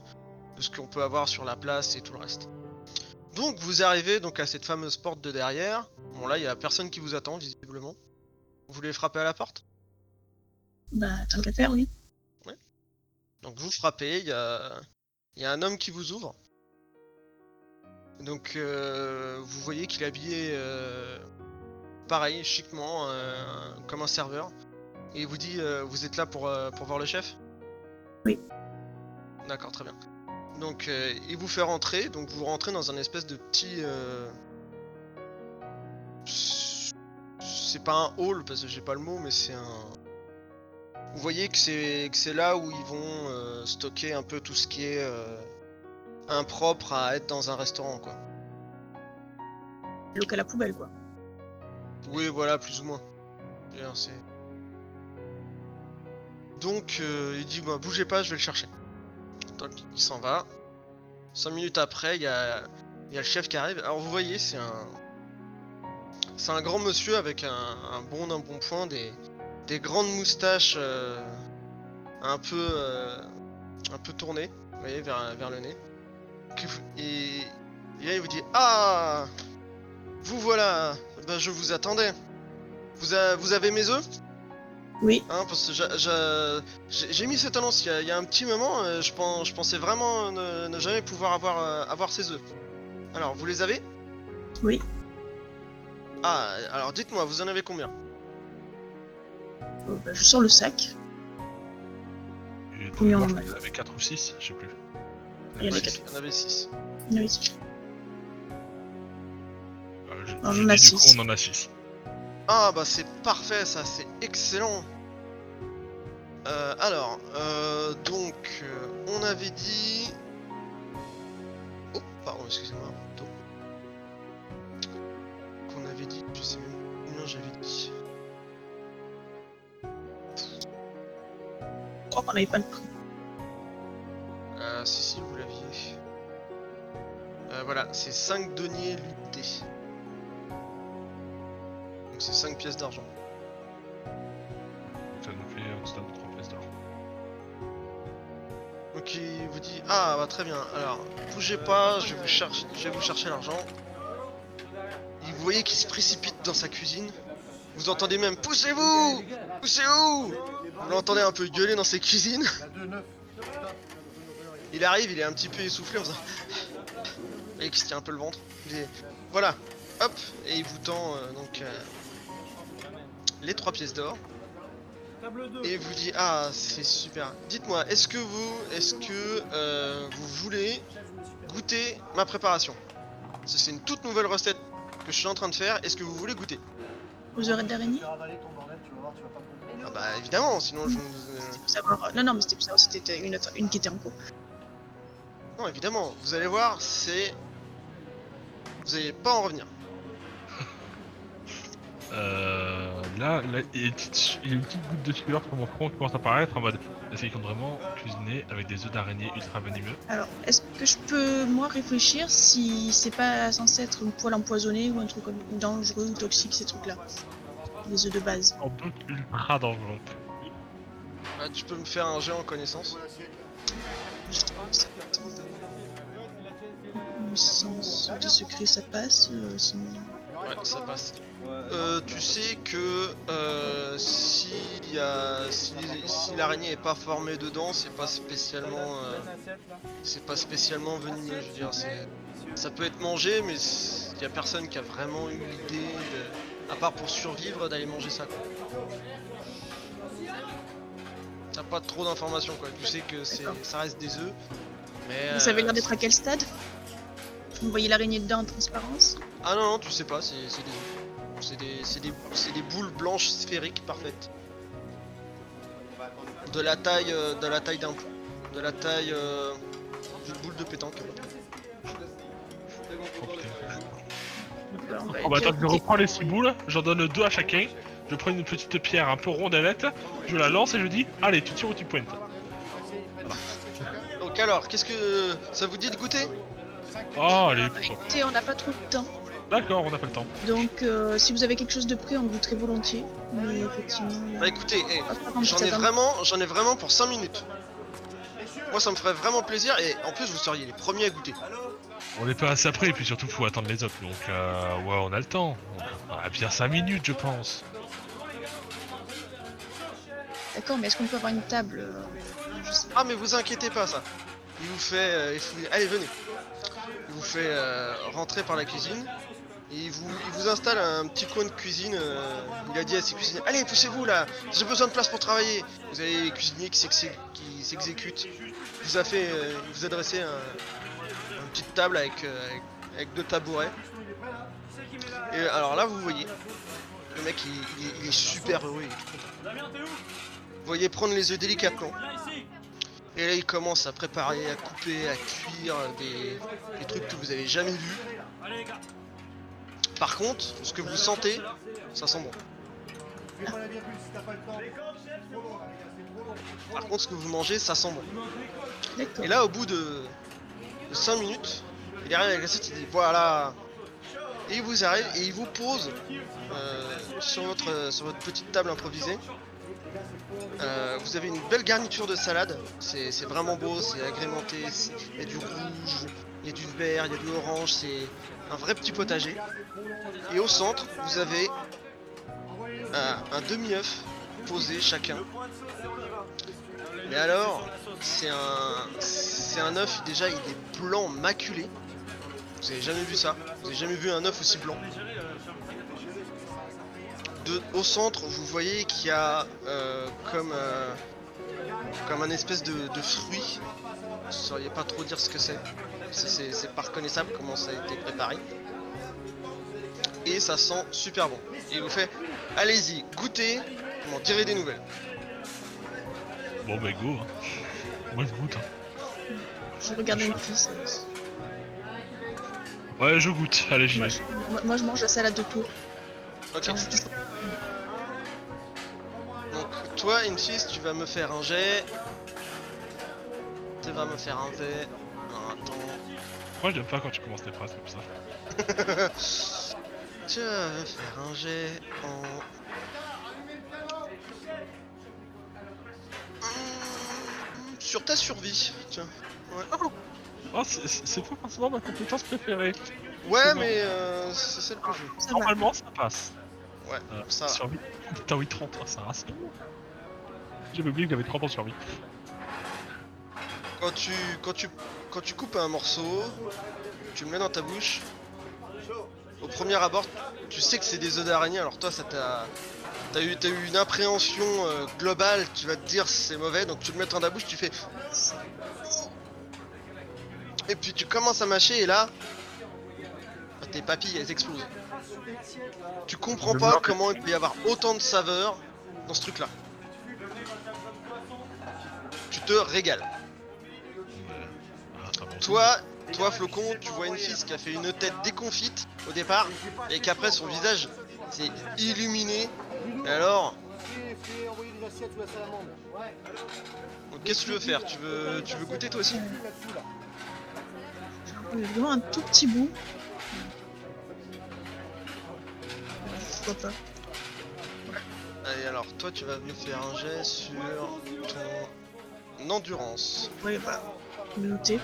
de ce qu'on peut avoir sur la place et tout le reste. Donc vous arrivez donc à cette fameuse porte de derrière. Bon là il y a personne qui vous attend visiblement. Vous voulez frapper à la porte? Bah, tant qu'à faire, oui. Donc vous frappez, il y a, il y a un homme qui vous ouvre. Donc euh, vous voyez qu'il est habillé euh, pareil, chiquement, euh, comme un serveur. Et il vous dit, vous êtes là pour, pour voir le chef? Oui. D'accord, très bien. Donc il vous fait rentrer, donc vous rentrez dans un espèce de petit... C'est pas un hall parce que j'ai pas le mot, mais c'est un... Vous voyez que c'est que c'est là où ils vont euh, stocker un peu tout ce qui est euh, impropre à être dans un restaurant, quoi. Local à poubelle, quoi. Oui, voilà, plus ou moins. C'est- Donc, euh, il dit, bah, bougez pas, je vais le chercher. Donc, il s'en va. Cinq minutes après, il y a, il y a le chef qui arrive. Alors, vous voyez, c'est un... C'est un grand monsieur avec un, un bon d'un bon point, des, des grandes moustaches euh, un peu euh, un peu tournées, vous voyez, vers, vers le nez. Et, et là, il vous dit, ah vous voilà, ben, je vous attendais. Vous, a- vous avez mes œufs? Oui. Hein, parce que j'a- j'a- j'ai mis cette annonce il y a, il y a un petit moment, euh, je, pen- je pensais vraiment ne, ne jamais pouvoir avoir, avoir ces œufs. Alors, vous les avez? Oui. Ah, alors dites-moi, vous en avez combien Euh, bah, je sors le sac. Et donc, Combien moi, on je a crois qu'il y en avait 4 ou 6, je sais plus. Il y en a Ouais, quatre. Il y en avait 6. Oui. Euh, je- On je en a dis, du coup, six. on en a 6. Ah bah c'est parfait ça, c'est excellent. Euh, alors, euh, donc, euh, on avait dit... Oh, pardon, excusez-moi. Dit, je sais même combien j'avais dit. Je crois qu'on n'avait pas le prix. Euh, si, si, vous l'aviez. Euh, voilà, c'est 5 deniers l'unité. Donc c'est 5 pièces d'argent. Donc ça nous fait un total de 3 pièces. Donc il vous dit Ah bah très bien, alors bougez pas, je vais vous chercher, je vais vous chercher l'argent. Voyez qu'il se précipite dans sa cuisine. Vous entendez même Poussez-vous Poussez-vous Vous l'entendez un peu gueuler dans ses cuisines. Il arrive, il est un petit peu essoufflé en faisant. Voyez qu'il se tient un peu le ventre. Voilà, hop, et il vous tend euh, donc euh, les trois pièces d'or. Et vous dit ah c'est super. Dites-moi, est-ce que vous, est-ce que euh, vous voulez goûter ma préparation? C'est une toute nouvelle recette que je suis en train de faire. Est-ce que vous voulez goûter Aux oreilles d'araignée Ah bah évidemment, sinon je vous... euh, savoir- Non, non, mais c'était pour savoir si c'était une, autre- une qui était en cours. Non évidemment, vous allez voir, c'est... Vous allez pas en revenir. Euh, là, là, il y a une petite, il y a une petite goutte de sueur sur mon front qui commence à apparaître en mode est-ce qu'ils comptent vraiment cuisiner avec des œufs d'araignée ultra venimeux Alors, est-ce que je peux, moi, réfléchir si c'est pas censé être une poêle empoisonnée ou un truc comme dangereux ou toxique, ces trucs-là? Les œufs de base. En doute ultra dangereux. Ah, tu peux me faire un jet en connaissance? Sens de secret, ça passe, euh, sinon... Ouais, ça passe. Euh, tu sais que euh, si, y a- si, si l'araignée est pas formée dedans, c'est pas spécialement, euh, c'est pas spécialement venimeux. Je veux dire, ça peut être mangé, mais il y a personne qui a vraiment eu l'idée, à part pour survivre, d'aller manger ça. Quoi. T'as pas trop d'informations quoi. Tu sais que c'est, ça reste des œufs, mais. Vous savez l'air d'être à quel stade? Vous voyez l'araignée dedans en transparence? Ah non, non, tu sais pas, c'est c'est des œufs. C'est des, c'est des, boules blanches sphériques parfaites. De la taille, euh, de la taille d'un, de la taille euh, d'une boule de pétanque. Oh Oh bah attends, je reprends les six boules, j'en donne deux à chacun. Je prends une petite pierre un peu rondellette, je la lance et je dis allez, tu tires ou tu pointes. Donc alors, qu'est-ce que ça vous dit de goûter? Oh allez, Écoutez, on n'a pas trop de temps. D'accord, on n'a pas le temps. Donc, euh, si vous avez quelque chose de prêt, on goûterait volontiers. Mais effectivement. Bah écoutez, eh, j'en ai vraiment, j'en ai vraiment pour 5 minutes. Moi, ça me ferait vraiment plaisir et en plus, vous seriez les premiers à goûter. On n'est pas assez après et puis surtout faut attendre les autres. Donc euh, ouais, on a le temps. On a bien 5 minutes je pense. D'accord, mais est-ce qu'on peut avoir une table euh, je sais pas. Ah mais vous inquiétez pas ça. Il vous fait, euh, il vous- allez venez. Il vous fait euh, rentrer par la cuisine il vous, il vous installe un petit coin de cuisine. euh, il a dit à ses cuisiniers, allez poussez-vous là, j'ai besoin de place pour travailler. Vous avez les cuisiniers qui s'exé- qui s'exécutent. Il vous a fait, euh, vous a dressé un- une petite table avec, euh, avec, deux tabourets. Et alors là vous voyez, le mec il, est, super heureux. Vous voyez prendre les œufs délicatement. Et là, il commence à préparer, à couper, à cuire des, des trucs que vous avez jamais vus. Par contre, ce que vous sentez, ça sent bon. Par contre, ce que vous mangez, ça sent bon. Et là, au bout de, 5 minutes, il arrive avec l'assiette, il dit voilà. Et il vous arrive et il vous pose euh, sur, votre, sur votre petite table improvisée. Euh, vous avez une belle garniture de salade, c'est vraiment beau, c'est agrémenté, il y a du rouge, il y a du vert, il y a du orange, c'est un vrai petit potager. Et au centre, vous avez un demi-œuf posé chacun. Mais alors, c'est un, c'est œuf déjà, il est blanc maculé. Vous avez jamais vu ça? Vous avez jamais vu un œuf aussi blanc? Au centre, vous voyez qu'il y a euh, comme, euh, comme un espèce de, de fruit. Vous ne sauriez pas trop dire ce que c'est. C'est- pas reconnaissable comment ça a été préparé. Et ça sent super bon. Et il vous fait, allez-y, goûtez, vous m'en direz des nouvelles. Bon bah go. hein. Moi je goûte. hein. Je regarde une fille. Ouais je goûte, allez j'y vais. Moi, moi, je mange la salade de tour. Ok. Donc toi, Infis, tu vas me faire un jet. Tu vas me faire un jet. Non, attends. Moi j'aime pas quand tu commences tes phrases comme ça. Tu vas faire un jet en... Hum, Sur ta survie, tiens. Ouais. Oh, c'est- pas forcément ma compétence préférée. Ouais, mais euh, c'est celle que je. Normalement, ça passe. Ouais, Euh, ça va. Survie. T'as oui 30, oh, ça reste. J'avais oublié que j'avais 30 ans sur survie. Quand tu, quand tu, quand tu coupes un morceau, tu le mets dans ta bouche. Au premier abord, tu sais que c'est des œufs d'araignée. Alors toi, ça t'a, t'as eu, eu une appréhension euh, globale. Tu vas te dire c'est mauvais, donc tu le mets dans ta bouche, tu fais. Et puis tu commences à mâcher et là, tes papilles elles explosent. Tu comprends pas me- comment il peut y avoir autant de saveur dans ce truc-là. Tu te régales. Toi, toi Flocon, tu vois une fille qui a fait une tête déconfite au départ et qu'après son visage s'est illuminé. Et alors Donc qu'est-ce que tu veux faire? Tu veux tu veux goûter toi aussi? Vraiment un tout petit bout. Pourquoi pas? Allez alors toi tu vas me faire un jet sur ton endurance. Bah, je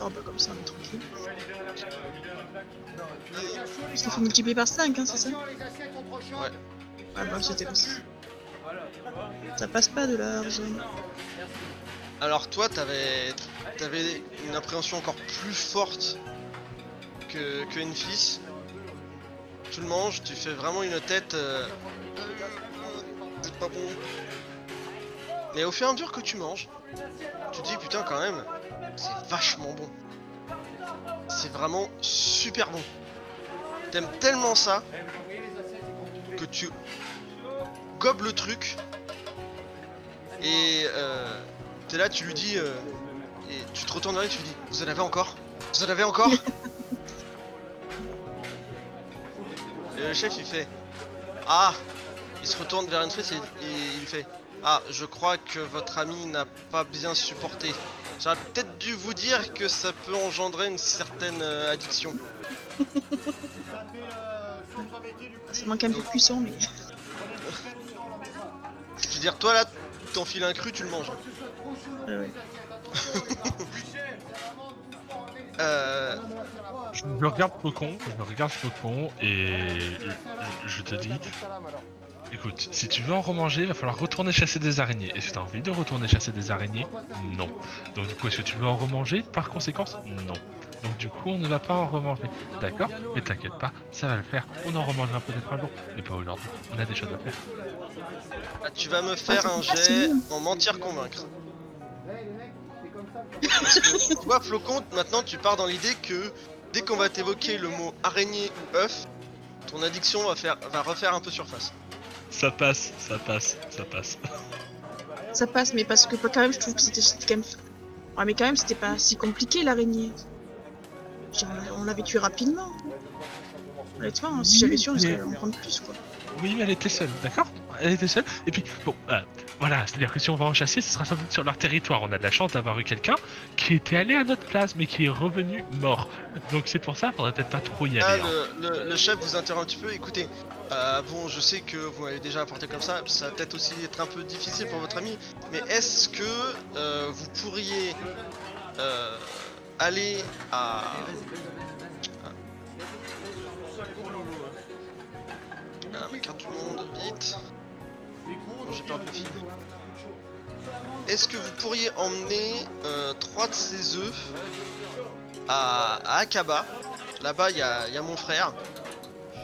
Oh, bah, comme ça, on est tranquille. Ça fait multiplier par 5, hein, c'est ça Ouais. Ouais, bah, c'était comme ça. Ça passe pas de large. Alors toi t'avais t'avais une appréhension encore plus forte que, que Enfis. Tu le manges, tu fais vraiment une tête. euh, pas bon. Mais au fur et à mesure que tu manges, tu te dis putain quand même, c'est vachement bon. C'est vraiment super bon. T'aimes tellement ça que tu gobes le truc et euh, t'es là, tu lui dis euh, et tu te retournes vers lui, tu lui dis vous en avez encore? Vous en avez encore? Et le chef il fait Ah Il se retourne vers une et, et il fait Ah, je crois que votre ami n'a pas bien supporté. J'aurais peut-être dû vous dire que ça peut engendrer une certaine euh, addiction. Ça manque un peu de cuisson, mais. Je veux dire, toi là, t'enfiles un cru, tu le manges. Ouais, ouais. Euh, Je me regarde Faucon, je me regarde Faucon et je te dis, écoute, si tu veux en remanger, il va falloir retourner chasser des araignées. Est-ce que tu as envie de retourner chasser des araignées Non. Donc du coup, est-ce que tu veux en remanger Par conséquence, non. Donc du coup, on ne va pas en remanger. D'accord? Mais t'inquiète pas, ça va le faire. On en remangera peut-être un jour, mais pas aujourd'hui. On a des choses à faire. là, tu vas me faire Ah, un si jet en mentir convaincre. Parce que toi, Flocon, maintenant tu pars dans l'idée que dès qu'on va t'évoquer le mot araignée ou œuf, ton addiction va, faire, va refaire un peu surface. Ça passe, ça passe, ça passe. Ça passe, mais parce que quand même, je trouve que c'était quand même. Ouais, mais quand même, c'était pas si compliqué l'araignée. On l'avait tué rapidement. Honnêtement, hein, si j'avais su, on mais- serait en prendre plus quoi. Oui, mais elle était seule, d'accord? Elle était seule. Et puis, bon, euh, voilà, c'est-à-dire que si on va en chasser, ce sera sans doute sur leur territoire. On a de la chance d'avoir eu quelqu'un qui était allé à notre place, mais qui est revenu mort. Donc c'est pour ça, faudrait peut-être pas trop y Là, aller. hein. le, le- le chef vous interrompt un petit peu. Écoutez, euh, bon, je sais que vous m'avez déjà apporté comme ça. Ça va peut-être aussi être un peu difficile pour votre ami. Mais est-ce que euh, vous pourriez euh, aller à. Ah, ma carte du monde, vite. Est-ce que vous pourriez emmener euh, trois de ces œufs à, Akaba? Là-bas, il y a, mon frère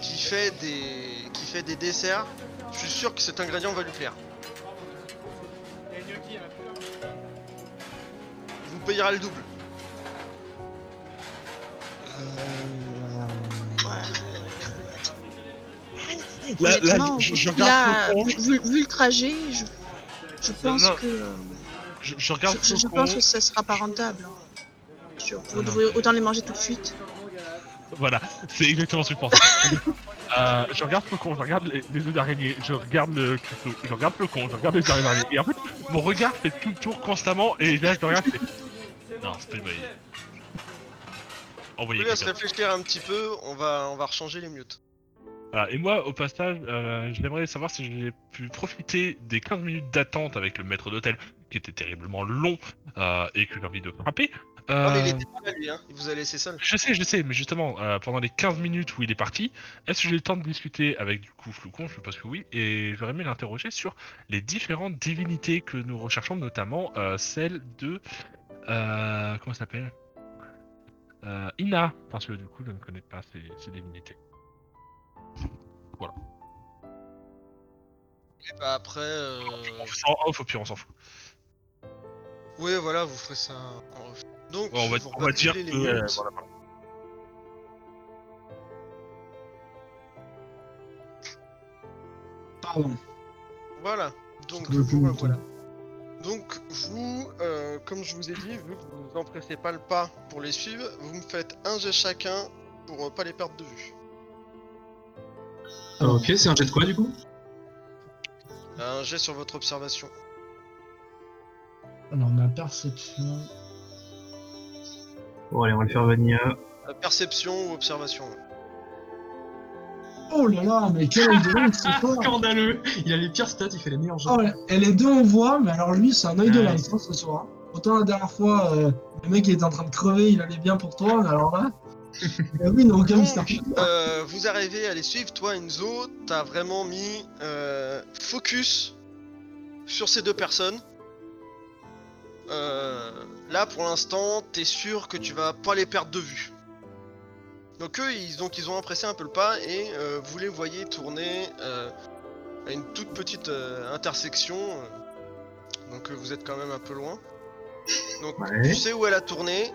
qui fait des qui fait des desserts. Je suis sûr que cet ingrédient va lui plaire. Vous payera le double. Là, là, Honnêtement, je, je là, regarde Faucon, vu, le trajet, je, je pense non. que je, je regarde je, pense que ça sera pas rentable. Vous Non. devrez autant les manger tout de suite. Voilà, c'est exactement ce que je pense. Euh, je regarde Faucon, je regarde les, les œufs d'araignée, je regarde le couteau, je regarde Faucon, je regarde les œufs d'araignée. Et en fait, mon regard fait tout le tour constamment et là je le regarde. Non, c'est pas une bonne idée. Envoyez quelqu'un. réfléchir un petit peu. On va on va rechanger les mutes. Voilà, et moi, au passage, euh, j'aimerais savoir si j'ai pu profiter des 15 minutes d'attente avec le maître d'hôtel, qui était terriblement long euh, et que j'ai envie de frapper. Non, mais il Euh, était pas là, lui, hein. Il vous a laissé seul. Je sais, je sais, mais justement, pendant les 15 minutes où il est parti, est-ce que j'ai eu le temps de discuter avec du coup Floucon? Je pense que oui, et j'aurais aimé l'interroger sur les différentes divinités que nous recherchons, notamment celle de. Comment ça s'appelle? Ina, parce que du coup, je ne connais pas ces, ces divinités. Et bah après. euh, En off, au pire, on s'en fout. Oui, voilà, vous ferez ça en off. Donc, on va, vous on va dire que. les euh, voilà. Pardon. Voilà. Donc, vous, voilà. Donc, vous, euh, comme je vous ai dit, vu que vous ne empressez pas le pas pour les suivre, vous me faites un jet chacun pour euh, pas les perdre de vue. Ah, ok, c'est un jet de quoi du coup? Un jet sur votre observation. Alors, ma perception. Bon, allez, on va le faire vanilla. Euh, perception ou observation. Oh là là, mais quel œil c'est fort Scandaleux Il a les pires stats, il fait les meilleurs jeux. Oh, et les deux on voit, mais alors lui, c'est un œil de Ouais. lynx hein, ce soir. Autant la dernière fois, euh, le mec il était en train de crever, il allait bien pour toi, mais alors là. Oui, non, aucun Donc, mystère. euh, vous arrivez à les suivre. Toi, Enzo, t'as vraiment mis euh, focus sur ces deux personnes. Euh, là, pour l'instant, t'es sûr que tu vas pas les perdre de vue. Donc eux, ils, donc, ils ont impressé un peu le pas et vous les voyez tourner à une toute petite intersection. donc vous êtes quand même un peu loin. Donc Ouais. tu sais où elle a tourné.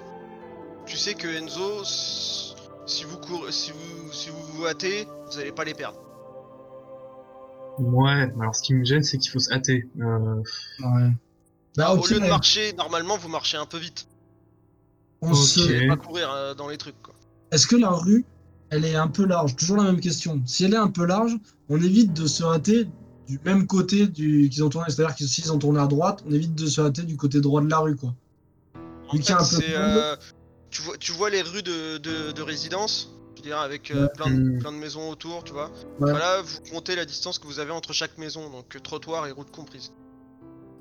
Tu sais que Enzo, si vous courez, si vous si vous vous hâtez, vous allez pas les perdre. Ouais, alors ce qui me gêne, c'est qu'il faut se hâter. Euh, Ouais. Bah, Au lieu de marcher, normalement vous marchez un peu vite. on Ok. se- Pas courir euh, dans les trucs quoi. Est-ce que la rue, elle est un peu large? Toujours la même question. Si elle est un peu large, on évite de se hâter du même côté du... qu'ils ont tourné. C'est-à-dire que s'ils ont tourné à droite, on évite de se hâter du côté droit de la rue, quoi. En Vu qu'il y a fait, un peu c'est, de monde. euh, tu vois tu vois les rues de, de, de résidence, je veux dire avec euh, plein, de, plein de maisons autour, tu vois. Ouais. Voilà, vous comptez la distance que vous avez entre chaque maison, donc euh, trottoir et route comprise.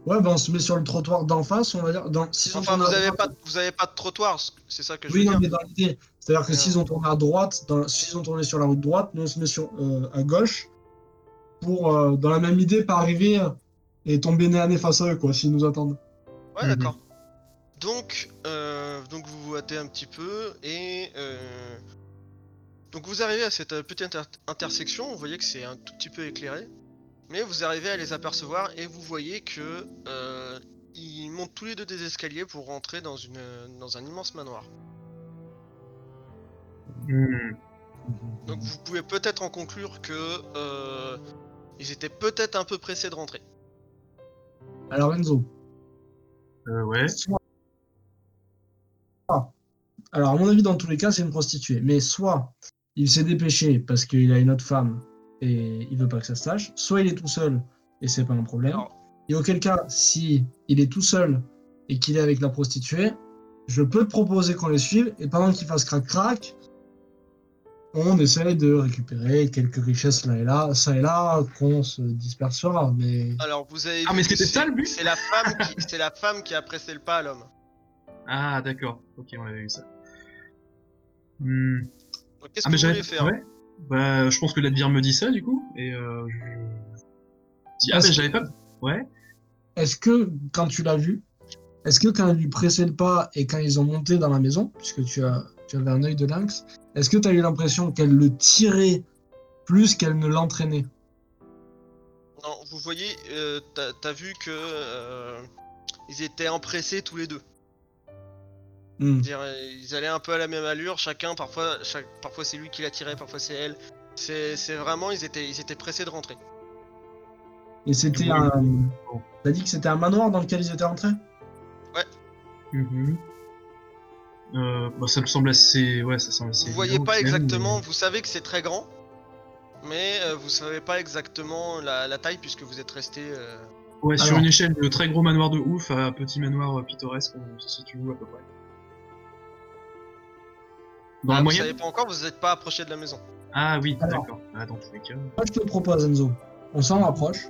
Ouais, ben on se met sur le trottoir d'en face, on va dire. Dans... Enfin, vous avez droite- pas vous avez pas de trottoir, c'est ça que je Oui, veux non, dire. mais dans l'idée. C'est-à-dire que Ouais. s'ils ont tourné à droite, s'ils ont tourné sur la route droite, nous on se met sur, euh, à gauche pour, euh, dans la même idée, pas arriver et tomber nez à nez face à eux, quoi, s'ils nous attendent. Ouais, d'accord. Donc, euh, donc vous vous hâtez un petit peu et euh, donc vous arrivez à cette euh, petite inter- intersection. Vous voyez que c'est un tout petit peu éclairé, mais vous arrivez à les apercevoir et vous voyez que euh, ils montent tous les deux des escaliers pour rentrer dans une dans un immense manoir. hmm, Donc vous pouvez peut-être en conclure que euh, ils étaient peut-être un peu pressés de rentrer. Alors Enzo, euh, ouais. soit... Ah. Alors à mon avis, dans tous les cas, c'est une prostituée. Mais soit il s'est dépêché parce qu'il a une autre femme et il veut pas que ça se sache, soit il est tout seul et c'est pas un problème. Et auquel cas, si il est tout seul et qu'il est avec la prostituée, je peux te proposer qu'on les suive et pendant qu'il fasse crac-crac, on essaye de récupérer quelques richesses là et là, ça et là, qu'on se dispersera. Mais Alors vous avez Ah, vu mais que c'était c'est- ça, le but C'est la femme qui c'est la femme qui a pressé le pas à l'homme. Ah, d'accord. Ok, on avait vu ça. Hmm. Donc qu'est-ce Ah, mais que vous j'avais. voulez faire Ouais. Bah, je pense que l'advire me dit ça, du coup. Et euh. Je... dis, Ah, mais que- j'avais pas. Ouais. est-ce que quand tu l'as vu, est-ce que quand elle lui pressait le pas et quand ils ont monté dans la maison, puisque tu as tu avais un œil de lynx, est-ce que tu as eu l'impression qu'elle le tirait plus qu'elle ne l'entraînait? Non, vous voyez, euh, t'as t'as vu que euh, ils étaient empressés tous les deux. Hmm. Dire, ils allaient un peu à la même allure, chacun. Parfois, chaque, parfois c'est lui qui la tirait, parfois c'est elle. C'est c'est vraiment, ils étaient, ils étaient pressés de rentrer. Et c'était Oui. un. T'as dit que c'était un manoir dans lequel ils étaient rentrés? Mhm. Euh, bah, ça me semble assez. Ouais, ça semble assez. Vous voyez pas même, exactement, mais- vous savez que c'est très grand, mais euh, vous savez pas exactement la, la taille puisque vous êtes resté. euh, Ouais, sur une échelle de très gros manoir de ouf à petit manoir pittoresque, on se situe où à peu près? Dans Ah, vous moyenne savez pas encore, vous n'êtes pas approché de la maison. Ah oui, Alors. d'accord. Ah, dans tous les cas. Moi, je te propose, Enzo, on s'en rapproche.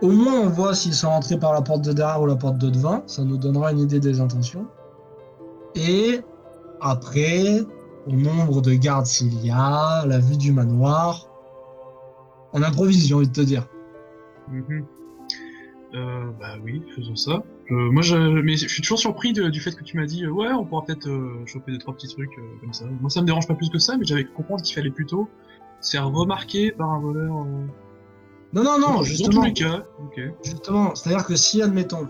Au moins, on voit s'ils sont rentrés par la porte de derrière ou la porte de devant. Ça nous donnera une idée des intentions. Et après, au nombre de gardes s'il y a, la vue du manoir. On improvise, j'ai envie de te dire. Mhm. Euh, bah oui, faisons ça. Euh, moi, je, mais je suis toujours surpris de- du fait que tu m'as dit, euh, ouais, on pourra peut-être euh, choper deux trois petits trucs comme ça. Moi, ça me dérange pas plus que ça, mais j'avais compris qu'il fallait plutôt se faire remarquer par un voleur. Non, non, non, justement. Dans tous les cas. Ok. Justement, c'est-à-dire que si, admettons,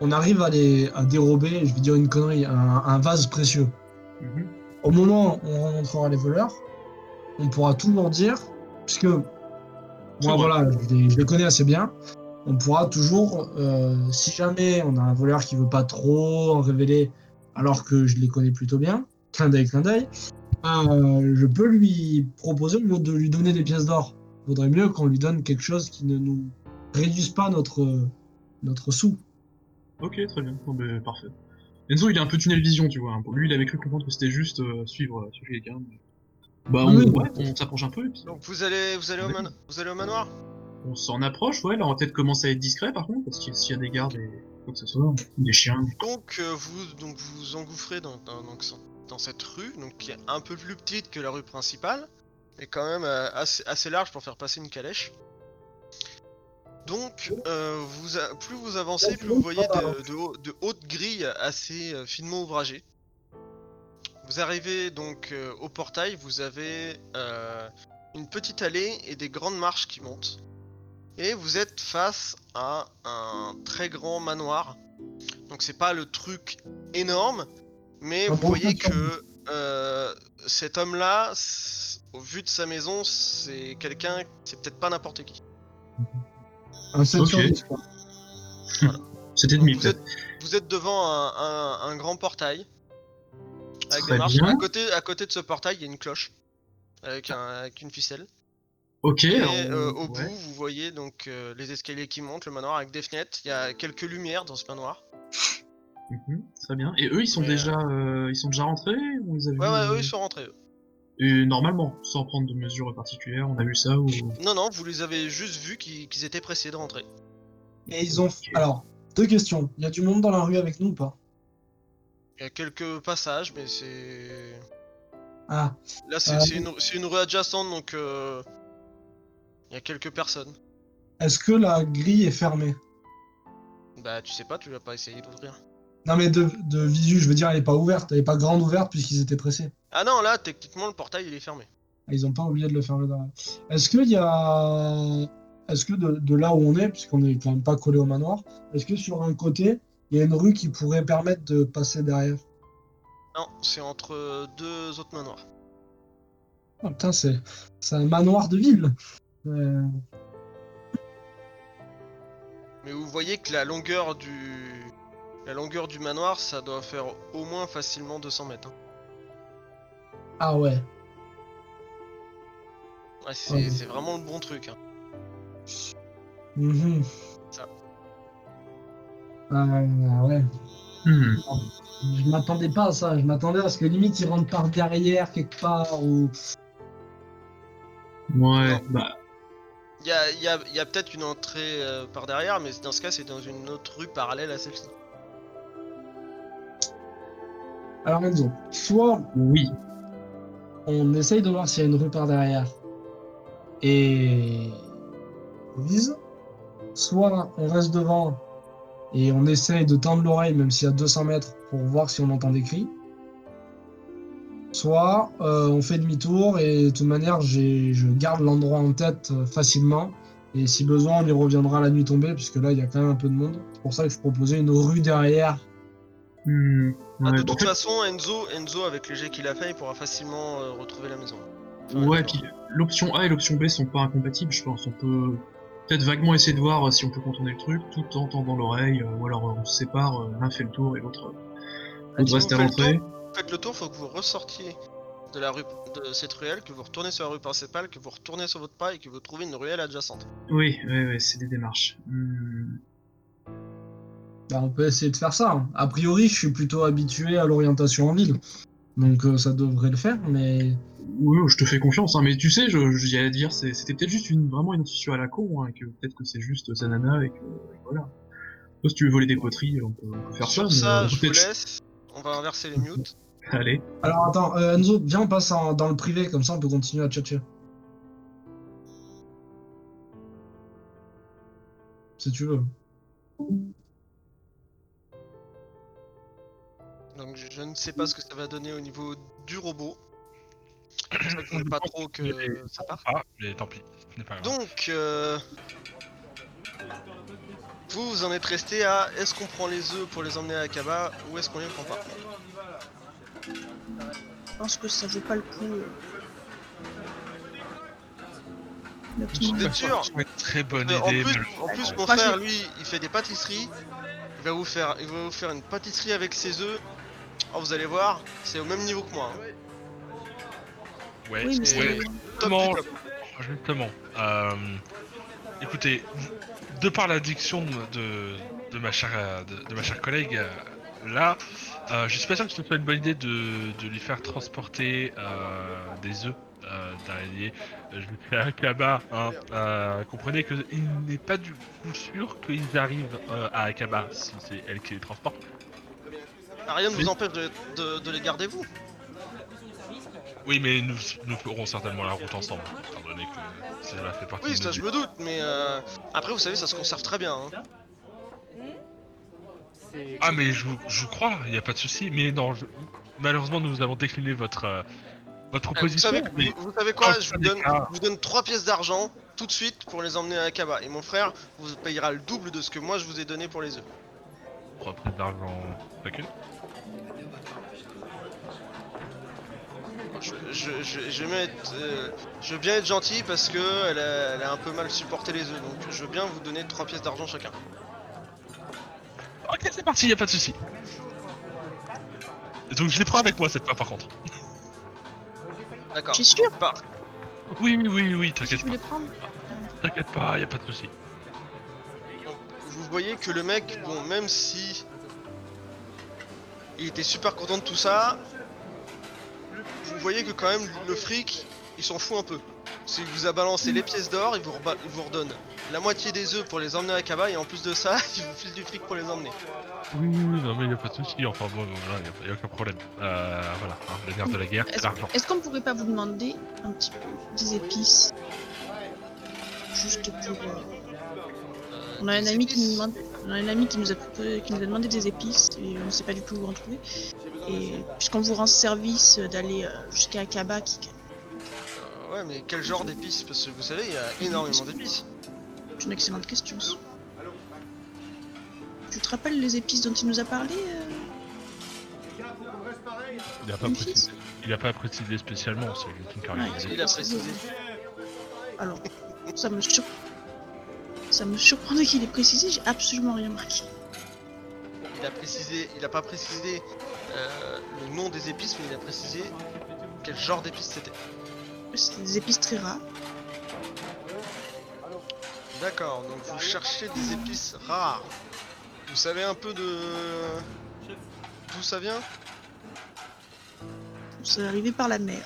on arrive à, les, à dérober, je vais dire une connerie, un, un vase précieux, Mhm. au moment où on rencontrera les voleurs, on pourra toujours dire, puisque moi vrai. voilà, je les, je les connais assez bien, on pourra toujours, euh, si jamais on a un voleur qui veut pas trop en révéler, alors que je les connais plutôt bien, clin d'œil, clin d'œil, euh, je peux lui proposer au lieu de lui donner des pièces d'or. Vaudrait mieux qu'on lui donne quelque chose qui ne nous réduise pas notre, notre sou. Ok, très bien. Bah, parfait. Enzo, il a un peu tunnel vision, tu vois. hein. Pour lui, il avait cru comprendre que c'était juste euh, suivre, euh, suivre quelqu'un. mais- Bah, on, Oui. ouais, on s'approche un peu et puis Donc vous allez, vous allez, au, Oui. man- vous allez au manoir? On s'en approche. Ouais, là, on va peut-être commencer à être discret par contre, parce que s'il y a des gardes et quoi que ce soit, des chiens. Donc euh, vous vous engouffrez dans, cette rue, donc qui est un peu plus petite que la rue principale, mais quand même euh, assez, large pour faire passer une calèche. Donc euh, plus vous avancez, plus vous voyez de, de haut- de hautes grilles assez finement ouvragées. Vous arrivez donc au portail, vous avez une petite allée et des grandes marches qui montent. Et vous êtes face à un très grand manoir. Donc c'est pas le truc énorme, mais vous voyez que euh, cet homme-là, au vu de sa maison, c'est quelqu'un, c'est peut-être pas n'importe qui. Un 7 Ok. sur 10, quoi. C'était demi vous, êtes, vous êtes devant un, un- un grand portail avec des marches. À côté, à côté de ce portail, il y a une cloche avec, un- avec une ficelle. Ok, Et alors, euh, au ouais. bout, vous voyez donc euh, les escaliers qui montent, le manoir avec des fenêtres. Il y a quelques lumières dans ce manoir. Mhm, très bien. Et eux, ils sont Mais, déjà, euh, ils sont déjà rentrés ou Ouais, ouais, euh, eux ils sont rentrés. eux. Et normalement, sans prendre de mesures particulières, on a vu ça ou Non, non, vous les avez juste vus qu'ils étaient pressés de rentrer. Et ils ont. Alors, deux questions. Il y a du monde dans la rue avec nous ou pas? Il y a quelques passages, mais c'est. Ah, Là, c'est Euh, c'est une, c'est une rue adjacente, donc. euh, Il y a quelques personnes. est-ce que la grille est fermée? Bah, tu sais pas, tu vas pas essayer d'ouvrir. Non, mais de, de visu, je veux dire, elle est pas ouverte. Elle est pas grande ouverte puisqu'ils étaient pressés. Ah non, là, techniquement, le portail il est fermé. Ah, Ils ont pas oublié de le fermer derrière. Est-ce qu'il y a. Est-ce que de, de là où on est, puisqu'on est quand même pas collé au manoir, est-ce que sur un côté, il y a une rue qui pourrait permettre de passer derrière? Non, c'est entre deux autres manoirs. Ah, putain, c'est c'est un manoir de ville. Euh, Mais vous voyez que la longueur du. La longueur du manoir, ça doit faire au moins facilement 200 mètres. hein. Ah ouais. Ouais, c'est Ouais. vraiment le bon truc. hein. Mhm. Ça. Ah ouais. Hmm. Je m'attendais pas à ça. Je m'attendais à ce que limite ils rentrent par derrière quelque part ou. Ouais, bah, Il y a, peut-être une entrée euh, par derrière, mais dans ce cas, c'est dans une autre rue parallèle à celle-ci. Alors Enzo, soit oui. on essaye de voir s'il y a une rue par derrière et on vise, soit on reste devant et on essaye de tendre l'oreille même s'il y a 200 mètres pour voir si on entend des cris, soit euh, on fait demi-tour et de toute manière je garde l'endroit en tête euh, facilement et si besoin on y reviendra la nuit tombée puisque là il y a quand même un peu de monde. C'est pour ça que je proposais une rue derrière. Hmm, Ah, de en toute façon, Enzo, Enzo, avec le jet qu'il a fait, il pourra facilement euh, retrouver la maison. Enfin, Ouais, puis l'option A et l'option B sont pas incompatibles, je pense. On peut peut-être vaguement essayer de voir euh, si on peut contourner le truc tout en tendant l'oreille, euh, ou alors euh, on se sépare, euh, l'un fait le tour et l'autre Ah, si reste à l'entrée. Vous faites le tour, faut que vous ressortiez de la rue de cette ruelle, que vous retournez sur la rue principale, que vous retournez sur votre pas et que vous trouvez une ruelle adjacente. Oui, ouais, ouais, c'est des démarches. Hmm, Bah, on peut essayer de faire ça. hein. A priori je suis plutôt habitué à l'orientation en ville. Donc euh, ça devrait le faire, mais Oui, je te fais confiance, hein, mais tu sais, je, je j'allais dire, c'est- c'était peut-être juste une, vraiment une intuition à la con, hein, et que peut-être que c'est juste sa nana, et que, et voilà. Toi, si tu veux voler des poteries, on peut, on peut faire Sur ça, euh, je vous peut-être- laisse. On va inverser les mutes. Allez. alors attends, euh, Enzo, viens on passe en- dans le privé, comme ça on peut continuer à tchatcher. Si tu veux. Donc je ne sais pas ce que ça va donner au niveau du robot. C'est pour ça que je voulais pas trop que ça parte. Ah, mais tant pis, ce n'est pas grave. Donc, euh, vous, vous en êtes resté à est-ce qu'on prend les œufs pour les emmener à Akaba ou est-ce qu'on les prend pas? Je pense que ça vaut pas le coup. euh. Sûr C'est une très bonne Euh, en, idée. plus, mais- en plus, mon frère, lui, il fait des pâtisseries. Il va vous faire, il va vous faire une pâtisserie avec ses œufs. Oh, vous allez voir, c'est au même niveau que moi. hein. Ouais, Oui, mais ouais, Justement, euh, écoutez, de par l'addiction de, de, ma chère, de, de ma chère collègue, euh, là, euh, je suis pas sûr que ce soit une bonne idée de, de lui faire transporter euh, des œufs euh, d'araignée. Je lui fais un Akaba. Hein, euh, comprenez qu'il n'est pas du coup sûr qu'ils arrivent à Akaba si c'est elle qui les transporte. Rien ne vous empêche de, de- de les garder vous. Oui, mais nous, nous ferons certainement la route ensemble, étant donné que cela fait partie Oui, de ça je me doute, mais euh, après vous savez, ça se conserve très bien. hein. Ah mais je vous, je crois, il n'y a pas de souci. Mais non, je- malheureusement nous avons décliné votre euh, votre Euh, Vous proposition. savez, mais vous, vous savez quoi Oh, Je vous donne, je vous donne 3 pièces d'argent tout de suite pour les emmener à Akaba. Et mon frère vous payera le double de ce que moi je vous ai donné pour les œufs. trois pièces d'argent chacune. Je, je, je, je vais mettre, euh, je veux bien être gentil parce que elle a, elle a un peu mal supporté les œufs. Donc je veux bien vous donner 3 pièces d'argent chacun. Ok, c'est parti, il n'y a pas de souci. Donc je les prends avec moi cette fois par contre. D'accord. T'es sûr Bah, Oui, oui, oui, oui, Tu t'inquiète veux pas, les prendre t'inquiète pas, il n'y a pas de souci. vous voyez que le mec, bon, même si il était super content de tout ça, vous voyez que quand même le fric, il s'en fout un peu. S'il vous a balancé les pièces d'or, il vous, reba- il vous redonne la moitié des œufs pour les emmener à Kaba et en plus de ça, il vous file du fric pour les emmener. Oui, oui, oui, non mais il n'y a pas de souci, enfin bon, voilà, il n'y a, aucun problème. Euh, voilà, hein, le nerf de la guerre, c'est Est-ce l'argent. est-ce qu'on pourrait pas vous demander un petit peu des épices? Juste pour. euh, On a un ami qui nous épices? demande, on a un ami qui nous a proposé- qui nous a demandé des épices et on ne sait pas du tout où en trouver. Et puisqu'on vous rend service d'aller euh, jusqu'à Akaba, qui ouais, mais quel genre d'épices? Parce que vous savez, il y a énormément d'épices. c'est une excellente question. ça. Tu te rappelles les épices dont il nous a parlé euh, Il n'a pas, précisé- il a pas précisé spécialement, c'est une Ouais, caractéristique. Il a précisé. Alors, ça me sur... ça me surprendrait qu'il ait précisé. J'ai absolument rien marqué. Il a précisé, il a pas précisé euh, le nom des épices, mais il a précisé quel genre d'épices c'était. C'est des épices très rares. D'accord, donc vous cherchez des épices rares. Vous savez un peu de d'où ça vient? C'est arrivé par la mer.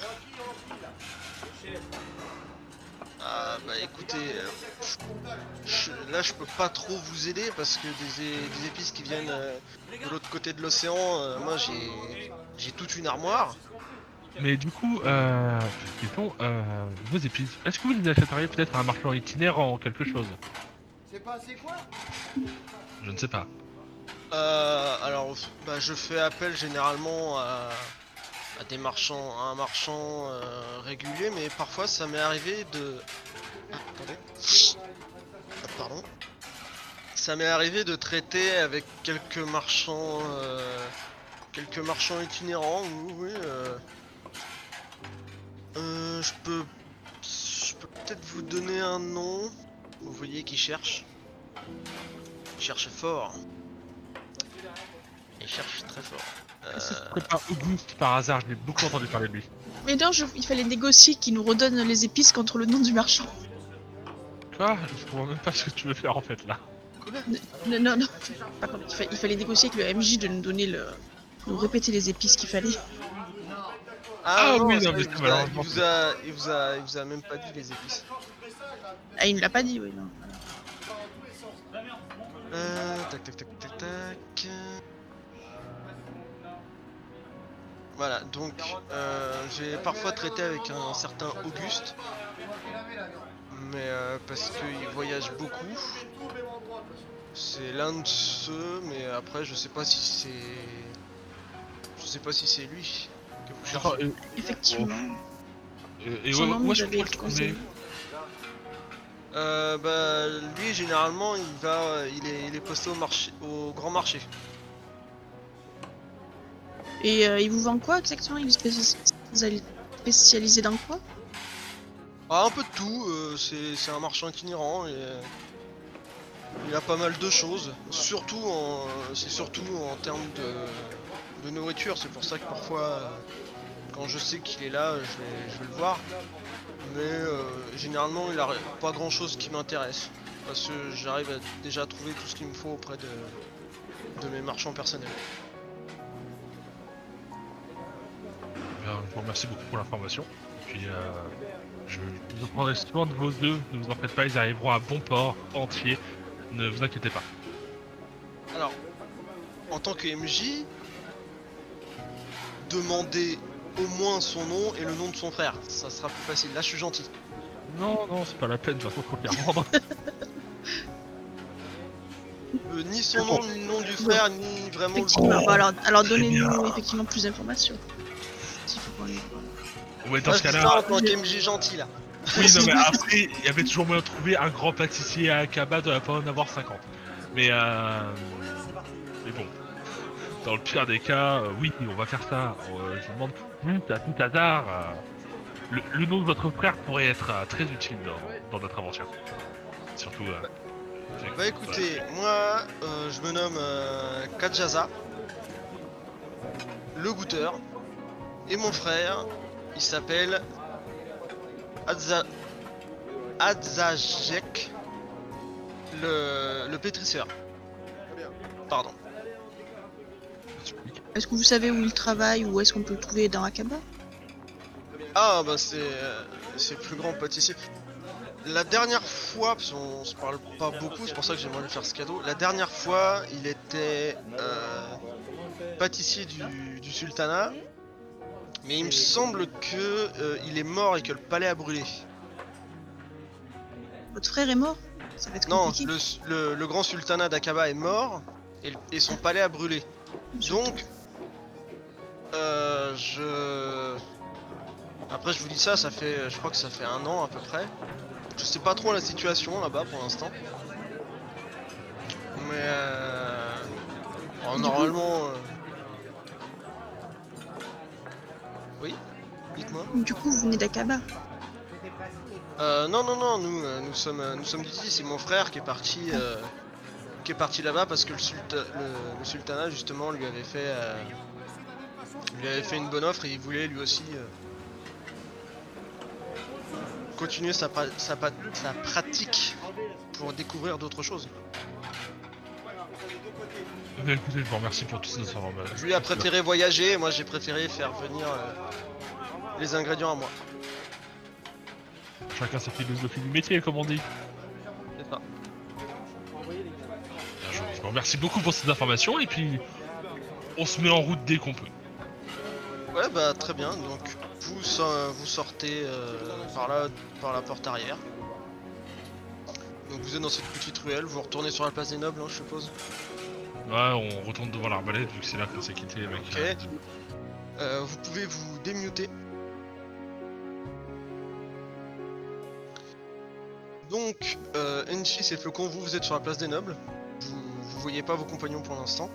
Ah bah écoutez, euh, je- là je peux pas trop vous aider parce que des, épices qui viennent euh, de l'autre côté de l'océan, euh, moi j'ai toute une armoire. Mais du coup, euh, question, euh, vos épices, est-ce que vous les achèteriez peut-être à un marchand itinérant, quelque chose? Je ne sais pas. Euh, alors, bah, je fais appel généralement à, à des marchands, à un marchand euh, régulier, mais parfois ça m'est arrivé de. Ah, attendez. Ah, pardon. Ça m'est arrivé de traiter avec quelques marchands, euh, quelques marchands itinérants. Oui, oui. Euh, euh, je peux, je peux peut-être vous donner un nom. Vous voyez qui cherche? Il cherche fort. Il cherche très fort. Euh, Est-ce que ce serait pas Auguste par hasard? J'ai beaucoup entendu parler de lui. Mais non, je- il fallait négocier qu'il nous redonne les épices contre le nom du marchand. Quoi? Je comprends même pas ce que tu veux faire en fait là. Non, non, non. Par contre, il, fa- il fallait négocier avec le MJ de nous donner le. nous répéter les épices qu'il fallait. Ah non, oui, non, mais il c'est vous, a, malheureusement il, vous a, il, vous a, il vous a même pas dit les épices. Ah, il ne l'a pas dit, oui, non. Euh, tac, tac, tac, tac, tac. Voilà, donc euh, j'ai parfois traité avec un certain Auguste, mais euh, parce qu'il voyage beaucoup. C'est l'un de ceux, mais après je sais pas si c'est, je sais pas si c'est lui que vous cherchez. D'accord, et, Effectivement. et- où est-ce qu'on avait peut le été trouver conseillé. Euh, bah lui généralement il va, il est, il est posté au marché, au grand marché. Et euh, il vous vend quoi exactement? Il est spéci- spéciali- spécialisé dans quoi? Ah, un peu de tout, euh, c'est c'est un marchand itinérant et euh, il a pas mal de choses, surtout en c'est surtout en termes de, de nourriture, c'est pour ça que parfois euh, quand je sais qu'il est là, je vais, je vais le voir. Mais euh, généralement il a pas grand chose qui m'intéresse. Parce que j'arrive à déjà trouver tout ce qu'il me faut auprès de, de mes marchands personnels. Bien, je vous remercie beaucoup pour l'information. Et puis, euh, je, je prendrai soin de vos œufs. Ne vous en faites pas, ils arriveront à bon port, entiers. Ne vous inquiétez pas. Alors, en tant que MJ, demandez au moins son nom et le nom de son frère. Ça sera plus facile. Là, je suis gentil. Non, non, c'est pas la peine, de toute façon, faut les rendre. Euh, ni son nom, ni le nom du frère, ni vraiment le Effectivement. Bon, alors, alors Très donnez-nous bien. effectivement plus d'informations. S'il faut qu'on les- ouais, dans ce je cas-là, en tant qu'MJ gentil là. oui, non, mais après, il y avait toujours moyen de trouver un grand pâtissier à Akaba, de pas en avoir 50. Mais, euh, mais bon, dans le pire des cas, euh, oui, on va faire ça. Euh, je vous demande juste à tout hasard, euh, le, le nom de votre frère pourrait être euh, très utile dans, dans notre aventure. Surtout. euh, Bah écoutez, moi, euh, je me nomme euh, Kajaza, le goûteur, et mon frère, il s'appelle Adza... Adzajek, le... le pétrisseur. Pardon. Est-ce que vous savez où il travaille ou est-ce qu'on peut le trouver dans Akaba? Ah bah c'est euh, c'est le plus grand pâtissier. La dernière fois, parce qu'on se parle pas beaucoup, c'est pour ça que j'aimerais lui faire ce cadeau. La dernière fois, il était euh, pâtissier du, du sultanat, mais il me semble que euh, il est mort et que le palais a brûlé. Votre frère est mort? Ça va être Non, le, le- le grand sultanat d'Aqaba est mort et, et son palais a brûlé. Donc, euh, je. Après, je vous dis ça, ça fait, je crois que ça fait un an à peu près. Je sais pas trop la situation là-bas pour l'instant. Mais euh... normalement. euh, Oui, dites-moi. Du coup, vous venez d'Akaba. Euh, non, non, non, nous, euh, nous sommes, euh, nous sommes d'ici. C'est mon frère qui est parti, euh, qui est parti là-bas parce que le, sulta- le- le sultanat justement lui avait fait, lui avait fait une bonne offre et il voulait lui aussi euh, continuer sa, pratique pour découvrir d'autres choses. Bien, écoutez, je vous remercie pour toutes ces informations. Lui a préféré voyager, et moi j'ai préféré faire venir euh, les ingrédients à moi. Chacun sa philosophie du métier, comme on dit. C'est ça. Je, je vous remercie beaucoup pour ces informations et puis on se met en route dès qu'on peut. Ouais, bah très bien. Donc vous, vous sortez euh, par là, par la porte arrière. Donc vous êtes dans cette petite ruelle. Vous retournez sur la place des nobles, hein, je suppose. Ouais, on retourne devant l'arbalète vu que c'est là qu'on s'est quitté avec. Ok. euh, Euh, vous pouvez vous démuter. Donc, euh, Enchis et Flocon, vous, vous êtes sur la place des nobles. Vous, vous voyez pas vos compagnons pour l'instant.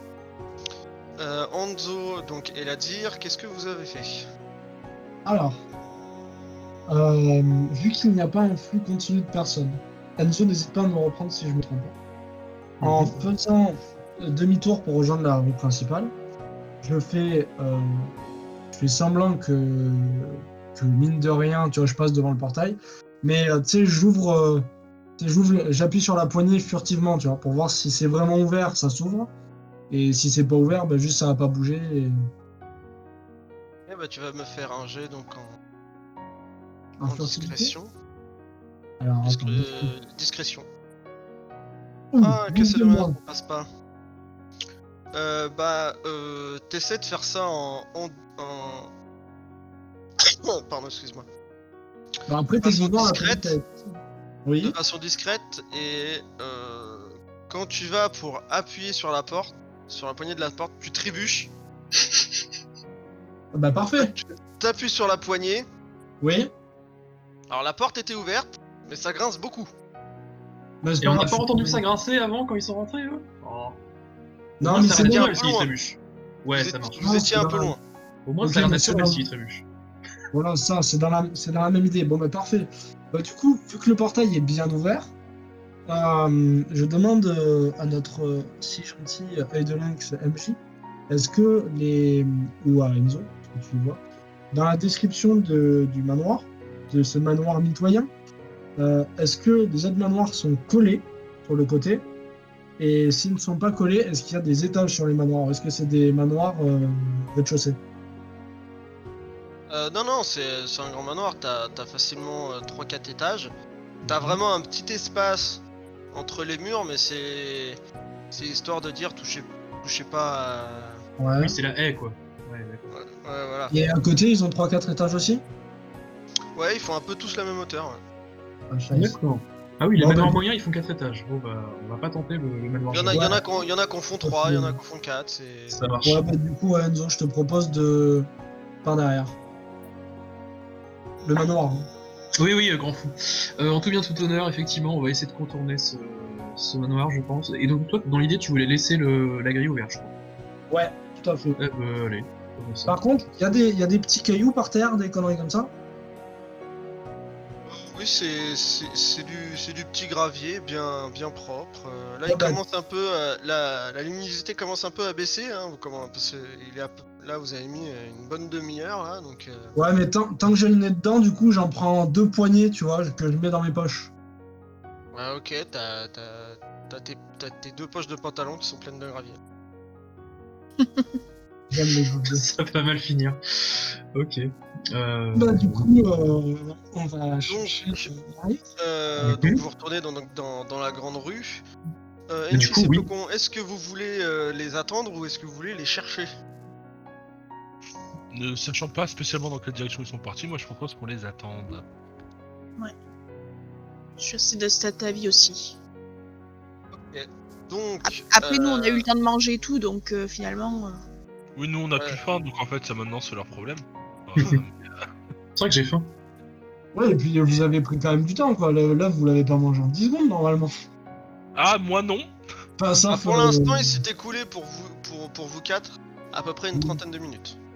Euh, Anzo, donc, et la dire, qu'est-ce que vous avez fait? Alors, euh, vu qu'il n'y a pas un flux continu de personnes, Enzo n'hésite pas à me reprendre si je me trompe. En faisant demi-tour pour rejoindre la rue principale, je fais, euh, je fais semblant que, que mine de rien, tu vois, je passe devant le portail, mais tu sais, j'ouvre, tu sais, j'ouvre, j'appuie sur la poignée furtivement, tu vois, pour voir si c'est vraiment ouvert, ça s'ouvre, et si c'est pas ouvert, ben juste ça va pas bouger. et- Ok, bah tu vas me faire un jet donc en, En discrétion. Alors, attends, euh, discrétion. Ouh, Ah, que ça passe pas. Euh, bah, euh, t'essaies de faire ça en. en, en- Pardon, excuse-moi. Bah, après, façon techniquement, la discrète. Oui. De façon discrète et euh, quand tu vas pour appuyer sur la porte, sur la poignée de la porte, tu trébuches, Bah, parfait. t'appuies sur la poignée. Oui. Alors la porte était ouverte, mais ça grince beaucoup. Bah, Et on n'a pas entendu ça grincer avant quand ils sont rentrés, eux? Oh. Non, mais ça c'est bon. s'ils loin. trébuchent. Ouais, vous ça marche. vous Non, étiez un peu pas loin. Au moins, ça a l'air naturel bon. s'ils trébuchent. Voilà, ça, c'est dans, la... c'est dans la même idée. Bon, bah, parfait. Bah, du coup, vu que le portail est bien ouvert, euh, je demande euh, à notre euh, si gentil œil de lynx MJ, est-ce que les. ou à Enzo, que tu vois, dans la description de- du manoir, de ce manoir mitoyen, est-ce que les autres manoirs sont collés sur le côté? Et s'ils ne sont pas collés, est-ce qu'il y a des étages sur les manoirs? Est-ce que c'est des manoirs euh, rez-de-chaussée? Euh, non, non, c'est c'est un grand manoir, t'as as facilement 3-4 étages. T'as vraiment un petit espace entre les murs, mais c'est c'est histoire de dire touchez, touchez pas à... Ouais. Oui, c'est la haie, quoi. Ouais, d'accord. Ouais, ouais, voilà. Et à côté, ils ont 3-4 étages aussi? Ouais, ils font un peu tous la même hauteur. ouais. Ah. D'accord. Ah oui, les Bon, manoirs bah, moyens, ils font 4 étages. Bon, bah, on va pas tenter le, le manoir. Il y en a, il y en a y en a qu'on font 3, il y en a qu'on font 4, c'est... Ça marche. Ouais, bah, du coup, Enzo, je te propose de. par derrière. Le manoir. hein. Oui, oui, euh, grand fou. Euh, en tout bien, tout honneur, effectivement, on va essayer de contourner ce, ce manoir, je pense. Et donc, toi, dans l'idée, tu voulais laisser le, la grille ouverte, je crois. Ouais, tout à fait. Eh allez. ça. Par contre, il y, a des- y a des petits cailloux par terre, des conneries comme ça Oui, c'est du, c'est du petit gravier bien, bien propre. Euh, là, il commence un peu, à- la, la luminosité commence un peu à baisser. Hein, parce il est à peu- là, vous avez mis euh, une bonne demi-heure là, donc. euh, Ouais, mais tant, tant que j'ai le nez dedans, du coup, j'en prends deux poignées, tu vois, que je mets dans mes poches. Ouais, ok, t'as t'as- t'as tes, t'as tes deux poches de pantalon qui sont pleines de gravier. J'aime les graviers. Ça va mal finir. Ok. Euh... Bah, du coup, euh, on va chercher. Ouais. Euh. Donc vous retournez dans, dans, dans la grande rue. Euh, Et du coup, oui. Est-ce que vous voulez euh, les attendre ou est-ce que vous voulez les chercher? Ne sachant pas spécialement dans quelle direction ils sont partis, moi je propose qu'on les attende. Je suis assez de cet avis aussi. Donc. Après, nous, on a euh, eu le temps de manger et tout, donc euh, finalement. euh, Oui, nous on a Ouais. plus faim, donc en fait ça maintenant c'est leur problème. Euh, C'est vrai que j'ai faim. Ouais, et puis vous avez pris quand même du temps, quoi. Le- Là, vous l'avez pas mangé en 10 secondes, normalement. ah, moi non Pas ça, Ah, pour l'instant, il s'est écoulé pour vous, pour, pour vous quatre à peu près une trentaine de minutes.